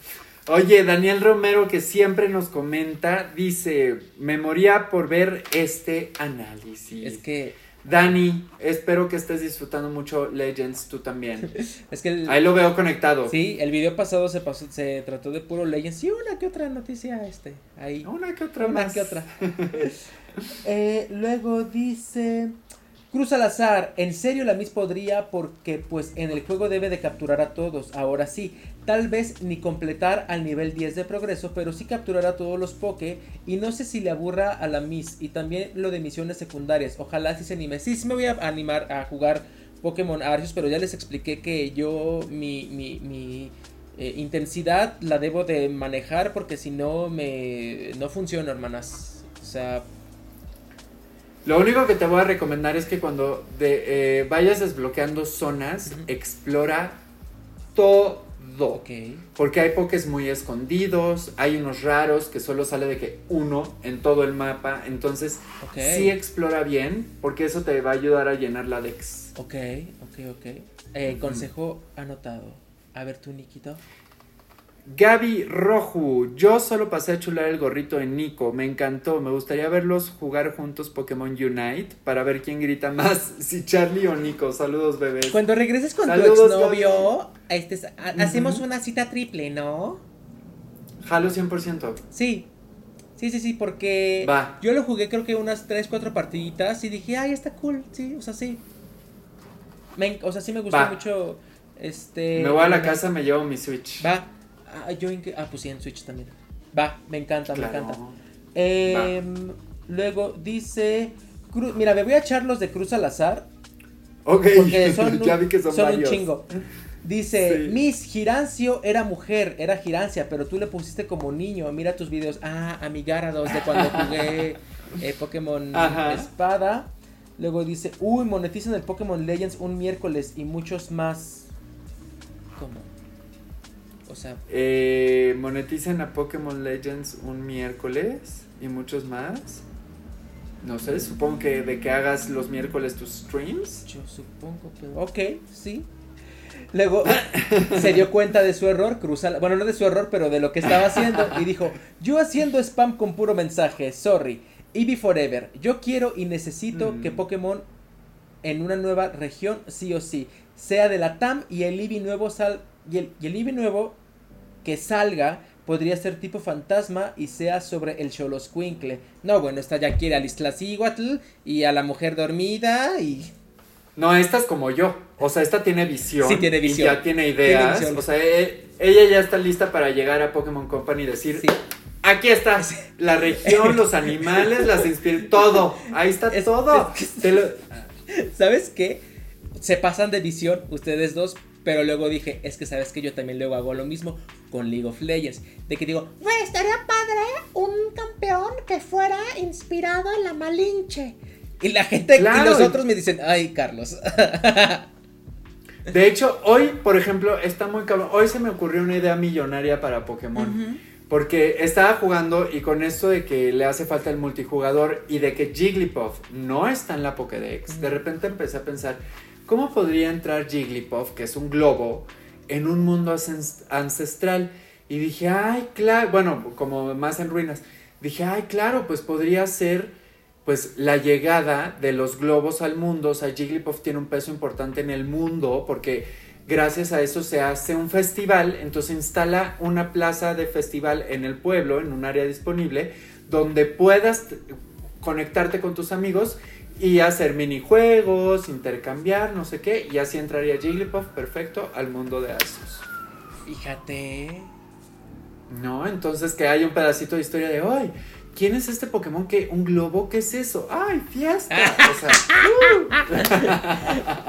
Oye, Daniel Romero, que siempre nos comenta, dice, me moría por ver este análisis. Es que, Dani, espero que estés disfrutando mucho Legends, tú también. es que el, Ahí lo veo conectado. Sí, el video pasado se pasó, se trató de puro Legends y una que otra noticia este, ahí. Una que otra Una más. que otra. Eh, luego dice Cruz Salazar, en serio la Miss podría porque pues en el juego debe de capturar a todos, ahora sí, tal vez ni completar al nivel 10 de progreso, pero sí capturar a todos los Poké y no sé si le aburra a la Miss y también lo de misiones secundarias, ojalá sí se anime, sí, sí me voy a animar a jugar Pokémon Arceus, pero ya les expliqué que yo mi, mi, mi eh, intensidad la debo de manejar porque si no me no funciona hermanas, o sea, Lo único que te voy a recomendar es que cuando de- eh, vayas desbloqueando zonas, explora todo. Porque hay pokés muy escondidos, hay unos raros que solo sale de que uno en todo el mapa. Entonces, sí explora bien, porque eso te va a ayudar a llenar la Dex. Ok, ok, ok. Eh, consejo anotado. A ver tú, Nikito. Gaby Roju, yo solo pasé a chular el gorrito en Nico, me encantó, me gustaría verlos jugar juntos Pokémon Unite para ver quién grita más, si Charlie o Nico. Saludos bebés. Cuando regreses con Saludos, tu exnovio, este, hacemos una cita triple, ¿no? Jalo 100%. Sí. Sí, sí, sí, porque Va. yo lo jugué creo que unas 3, 4 partiditas y dije, ay, está cool, sí, o sea, sí. Me o sea, sí me gustó Va. mucho, este... me voy a la casa, me llevo mi Switch. Va. Ah, yo en ah, pues sí, en Switch también. Va, me encanta, me encanta. Em, luego dice. Cru- Mira, me voy a echar los de Cruz al azar. Ok, Porque son, ya un, vi que son, son un chingo. Dice, Sí. Miss Girancio era mujer, era Girancia, pero tú le pusiste como niño. Mira tus videos. Ah, Amigarados de cuando jugué eh, Pokémon Ajá. Espada. Luego dice, uy, monetizan el Pokémon Legends un miércoles y muchos más. Sea, Eh, monetizan a Pokémon Legends un miércoles y muchos más. No sé, supongo que de que hagas los miércoles tus streams. Yo supongo, pero. Ok, sí. Luego se dio cuenta de su error, cruza, la- bueno, no de su error, pero de lo que estaba haciendo y dijo, yo haciendo spam con puro mensaje, sorry, Eevee Forever, yo quiero y necesito Mm. que Pokémon en una nueva región, sí o sí, sea de la TAM y el Eevee nuevo sal y el, y el Eevee nuevo que salga podría ser tipo fantasma y sea sobre el Xoloscuincle. No, bueno, esta ya quiere al Iztaccíhuatl y a la mujer dormida y... No, esta es como yo. O sea, esta tiene visión. Sí, tiene visión. Y ya tiene ideas. Tiene. O sea, e- ella ya está lista para llegar a Pokémon Company y decir, Sí. aquí está. La región, los animales, las inspiraciones, todo. Ahí está Es- todo. es que- Te lo- ¿Sabes qué? Se pasan de visión ustedes dos, pero luego dije, es que sabes que yo también luego hago lo mismo con League of Legends. De que digo, Güey, estaría padre un campeón que fuera inspirado en la Malinche. y la gente Claro. y los otros me dicen, ay, Carlos. De hecho, hoy, por ejemplo, está muy cabrón. Hoy se me ocurrió una idea millonaria para Pokémon. Porque estaba jugando y con esto de que le hace falta el multijugador y de que Jigglypuff no está en la Pokédex, de repente empecé a pensar, ¿cómo podría entrar Jigglypuff, que es un globo, en un mundo ancest- ancestral? Y dije, ay, claro, bueno, como más en ruinas, dije, ay, claro, pues podría ser pues la llegada de los globos al mundo, o sea, Jigglypuff tiene un peso importante en el mundo porque gracias a eso se hace un festival, entonces instala una plaza de festival en el pueblo, en un área disponible, donde puedas conectarte con tus amigos y hacer minijuegos, intercambiar, no sé qué, y así entraría Jigglypuff perfecto al mundo de Arceus. Fíjate. ¿No? Entonces que haya un pedacito de historia de hoy. ¿Quién es este Pokémon que un globo? ¿Qué es eso? ¡Ay, fiesta! O sea,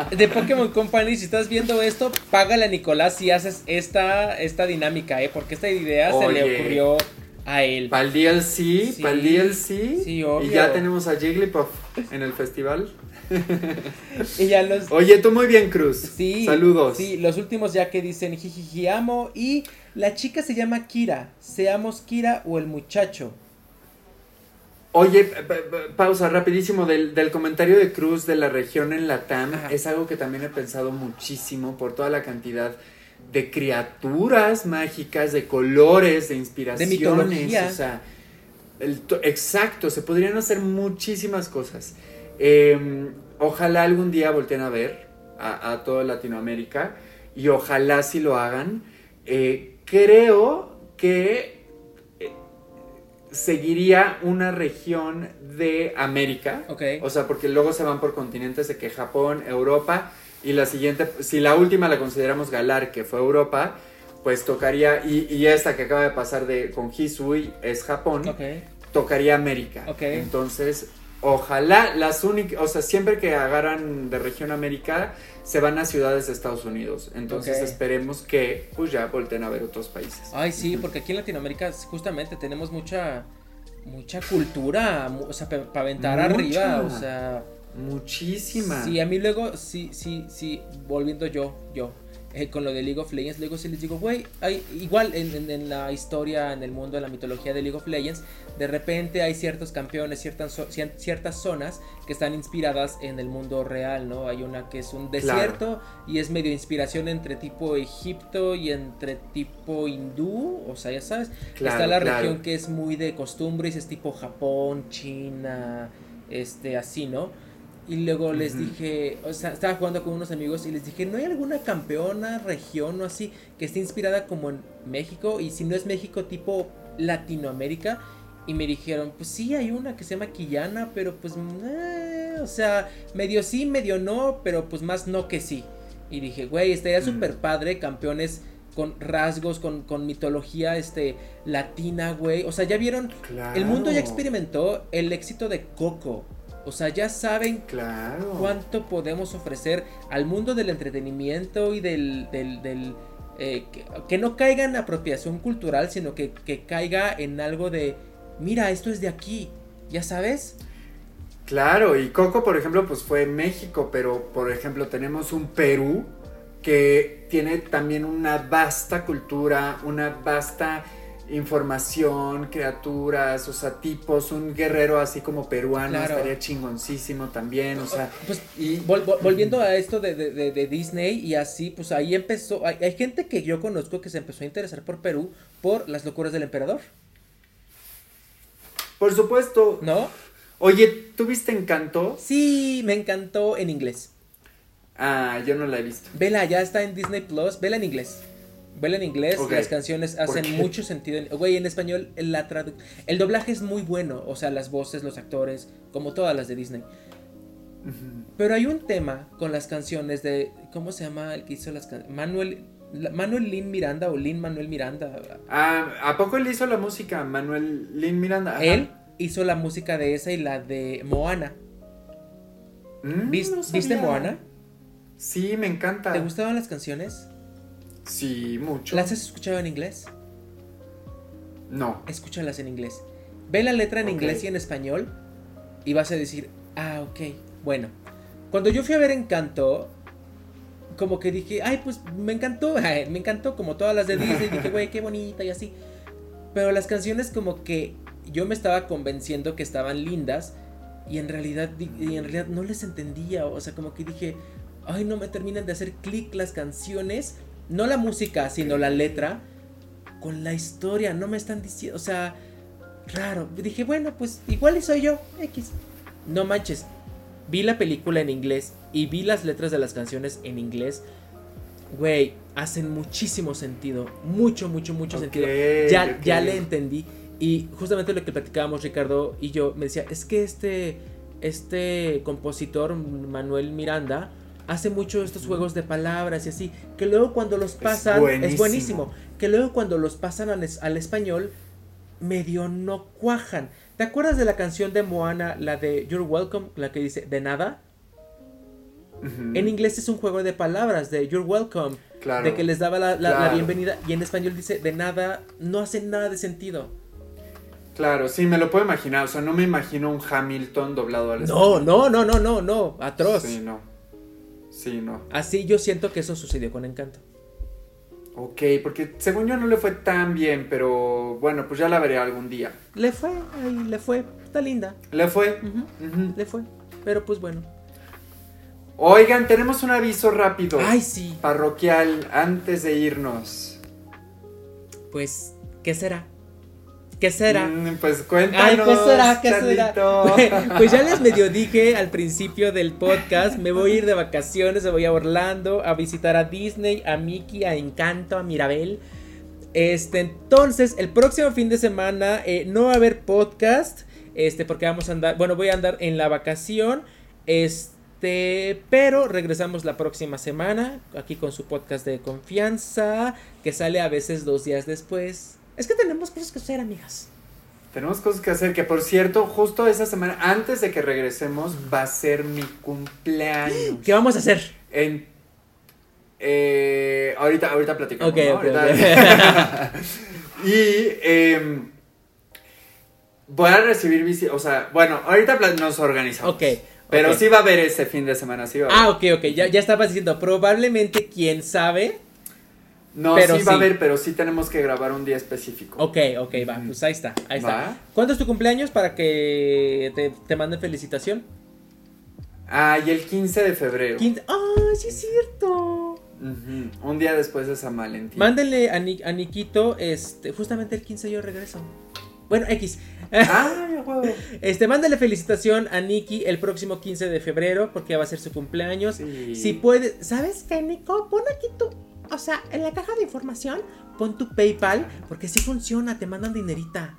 De Pokémon Company, si estás viendo esto, págale a Nicolás si haces esta, esta dinámica, ¿eh? Porque esta idea se le ocurrió a él. Para el DLC, Sí. para el DLC. Sí, obvio. Y ya tenemos a Jigglypuff en el festival. Y ya los... Oye, tú muy bien, Cruz. Sí. Saludos. Sí, los últimos ya que dicen jijiji amo. Y la chica se llama Kira. Seamos Kira o el muchacho. Oye, pa- pa- pausa rapidísimo del, del comentario de Cruz de la región en Latam. Ajá. Es algo que también he pensado muchísimo por toda la cantidad de criaturas mágicas, de colores, de inspiraciones. mitología. O sea, el exacto, se podrían hacer muchísimas cosas. Eh, ojalá algún día volteen a ver a, a toda Latinoamérica y ojalá si lo hagan. Eh, creo que eh, seguiría una región de América. O sea, porque luego se van por continentes de que Japón, Europa y la siguiente, si la última la consideramos Galar, que fue Europa, pues tocaría, y, y esta que acaba de pasar de con Hisui es Japón, tocaría América. Entonces, ojalá las únicas, o sea, siempre que agarran de región América, se van a ciudades de Estados Unidos. Entonces esperemos que pues ya volteen a ver otros países. Ay, sí, porque aquí en Latinoamérica justamente tenemos mucha mucha cultura, o sea, para aventar arriba, o sea, Muchísima. sí, a mí luego, sí, sí, sí, volviendo yo, yo, eh, con lo de League of Legends, luego sí les digo, güey, hay, igual en, en- en la historia, en el mundo, en la mitología de League of Legends, de repente hay ciertos campeones, ciertas, ciertas zonas que están inspiradas en el mundo real, ¿no? Hay una que es un Claro. desierto y es medio inspiración entre tipo Egipto y entre tipo hindú, o sea, ya sabes, Claro, está la claro. región que es muy de costumbres, es tipo Japón, China, este, así, ¿no? Y luego les dije, o sea, estaba jugando con unos amigos y les dije, ¿no hay alguna campeona, región o así que esté inspirada como en México? Y si no es México, tipo Latinoamérica. Y me dijeron, pues sí, hay una que se llama Quillana, pero pues, eh, o sea, medio sí, medio no, pero pues más no que sí. Y dije, güey, estaría Mm. súper padre, campeones con rasgos, con, con mitología este, latina, güey. O sea, ya vieron, el mundo ya experimentó el éxito de Coco. O sea, ya saben Claro. cuánto podemos ofrecer al mundo del entretenimiento y del... del, del, eh, que, que no caiga en apropiación cultural, sino que, que caiga en algo de, mira, esto es de aquí, ¿ya sabes? Claro, y Coco, por ejemplo, pues fue en México, pero por ejemplo tenemos un Perú que tiene también una vasta cultura, una vasta información, criaturas, o sea, tipos, un guerrero así como peruano Claro. estaría chingoncísimo también, o sea, Pues y Vol- vol- volviendo a esto de, de- de- Disney y así, pues ahí empezó. Hay, hay gente que yo conozco que se empezó a interesar por Perú por las locuras del emperador, por supuesto, ¿no? oye, ¿tuviste Encanto? Sí, me encantó en inglés. Ah, yo no la he visto. Vela, ya está en Disney Plus. Vela en inglés. Vela en inglés. Las canciones ¿Por hacen mucho sentido. en- Güey, en español la tradu- el doblaje es muy bueno. O sea, las voces, los actores, como todas las de Disney. Pero hay un tema con las canciones de. ¿Cómo se llama el que hizo las canciones? Manuel. Manuel Lin Miranda o Lin Manuel Miranda. Ah, ¿a poco él hizo la música? Manuel Lin Miranda. Ajá. Él hizo la música de esa y la de Moana. Mm, ¿Vis- no ¿Viste. Moana? Sí, me encanta. ¿Te gustaban las canciones? Sí, mucho. ¿Las has escuchado en inglés? No. Escúchalas en inglés. Ve la letra en inglés y en español y vas a decir, ah, ok, bueno. Cuando yo fui a ver Encanto, como que dije, ay, pues me encantó, me encantó como todas las de Disney, dije, güey, qué bonita y así. Pero las canciones como que yo me estaba convenciendo que estaban lindas y en realidad, y en realidad no les entendía, o sea, como que dije, ay, no me terminan de hacer clic las canciones, no la música, sino la letra con la historia, no me están diciendo, o sea, raro. Dije, bueno, pues igual y soy yo, X. No manches. Vi la película en inglés y vi las letras de las canciones en inglés. Güey, hacen muchísimo sentido. Mucho, mucho, mucho sentido. Ya, ya le entendí. Y justamente lo que platicábamos Ricardo y yo, me decía, es que este, este compositor, Manuel Miranda, hace mucho estos juegos de palabras y así, que luego cuando los pasan, es buenísimo, buenísimo. que luego cuando los pasan al, es- al español, medio no cuajan. ¿Te acuerdas de la canción de Moana, la de You're Welcome, la que dice de nada? En inglés es un juego de palabras de You're Welcome, Claro. de que les daba la, la- bienvenida, y en español dice de nada, no hace nada de sentido. Claro, sí, me lo puedo imaginar. O sea, no me imagino un Hamilton doblado al No, español. no, no, no, no, no, atroz. Sí, no. Sí, no. Así yo siento que eso sucedió con Encanto. Ok, porque según yo no le fue tan bien, pero bueno, pues ya la veré algún día. Le fue, ahí le fue, está linda, ¿Le fue? Le fue, pero pues bueno. Oigan, tenemos un aviso rápido. Ay, sí, Parroquial, antes de irnos. pues, ¿qué será? ¿Qué será? Mm, pues Ay, cuéntanos, ¿qué será? ¿Qué será? Pues ya les medio dije al principio del podcast, me voy a ir de vacaciones, me voy a Orlando a visitar a Disney, a Mickey, a Encanto, a Mirabel. Este, entonces, el próximo fin de semana eh, no va a haber podcast, este, porque vamos a andar, bueno, voy a andar en la vacación, este, pero regresamos la próxima semana, aquí con su podcast de confianza, que sale a veces dos días después. Es que tenemos cosas que hacer, amigas. Tenemos cosas que hacer, que por cierto, justo esa semana, antes de que regresemos, va a ser mi cumpleaños. ¿Qué vamos a hacer? En, eh, ahorita, ahorita platicamos. Ok, ¿no? Ahorita- y em, voy a recibir visita, o sea, bueno, ahorita nos organizamos. Ok. Pero sí va a haber ese fin de semana, sí va a haber. Ah, ok, ok. Ya, ya estabas diciendo, probablemente, quién sabe. No, pero sí va a haber, pero sí tenemos que grabar un día específico. Ok, ok, va. Pues ahí está, ahí está. ¿Cuándo es tu cumpleaños para que te, te manden felicitación? Ah, y el 15 de febrero. 15. ¡Ah, sí es cierto! Un día después de San Valentín. Mándenle a, Ni- a Nikito, este, justamente el 15 yo regreso. Bueno, X. Ah. Este, mándale felicitación a Nikki el próximo 15 de febrero porque va a ser su cumpleaños. Sí. Si puede, ¿sabes? Que Nico, pon aquí tu. O sea, en la caja de información. Pon tu PayPal porque sí funciona, te mandan dinerita.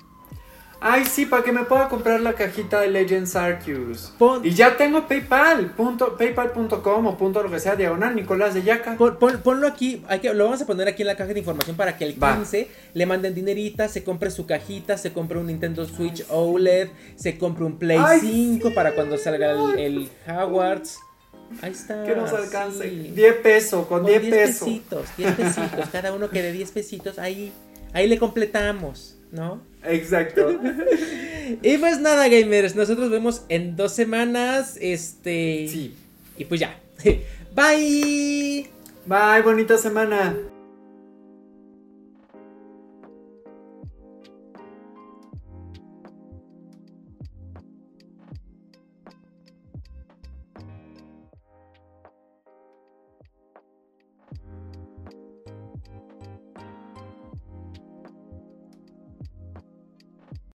Ay, sí, para que me pueda comprar la cajita de Legends Arceus. Pon- Y ya tengo PayPal, punto, paypal.com o punto lo que sea, diagonal, Nicolás de Yaca. Pon- pon- ponlo aquí, hay que, lo vamos a poner aquí en la caja de información para que el Va. 15 le manden dinerita, se compre su cajita, se compre un Nintendo Switch OLED, se compre un Play Ay, 5 para cuando salga el, el Hogwarts. Ahí está. Que nos alcance. sí. 10 pesos, con, Con 10 10 pesos. pesitos, 10 pesitos, cada uno que de 10 pesitos, ahí, ahí le completamos, ¿no? Exacto. Y pues nada, gamers, nosotros vemos en dos semanas, este... Sí. Y pues ya. Bye. Bye, bonita semana.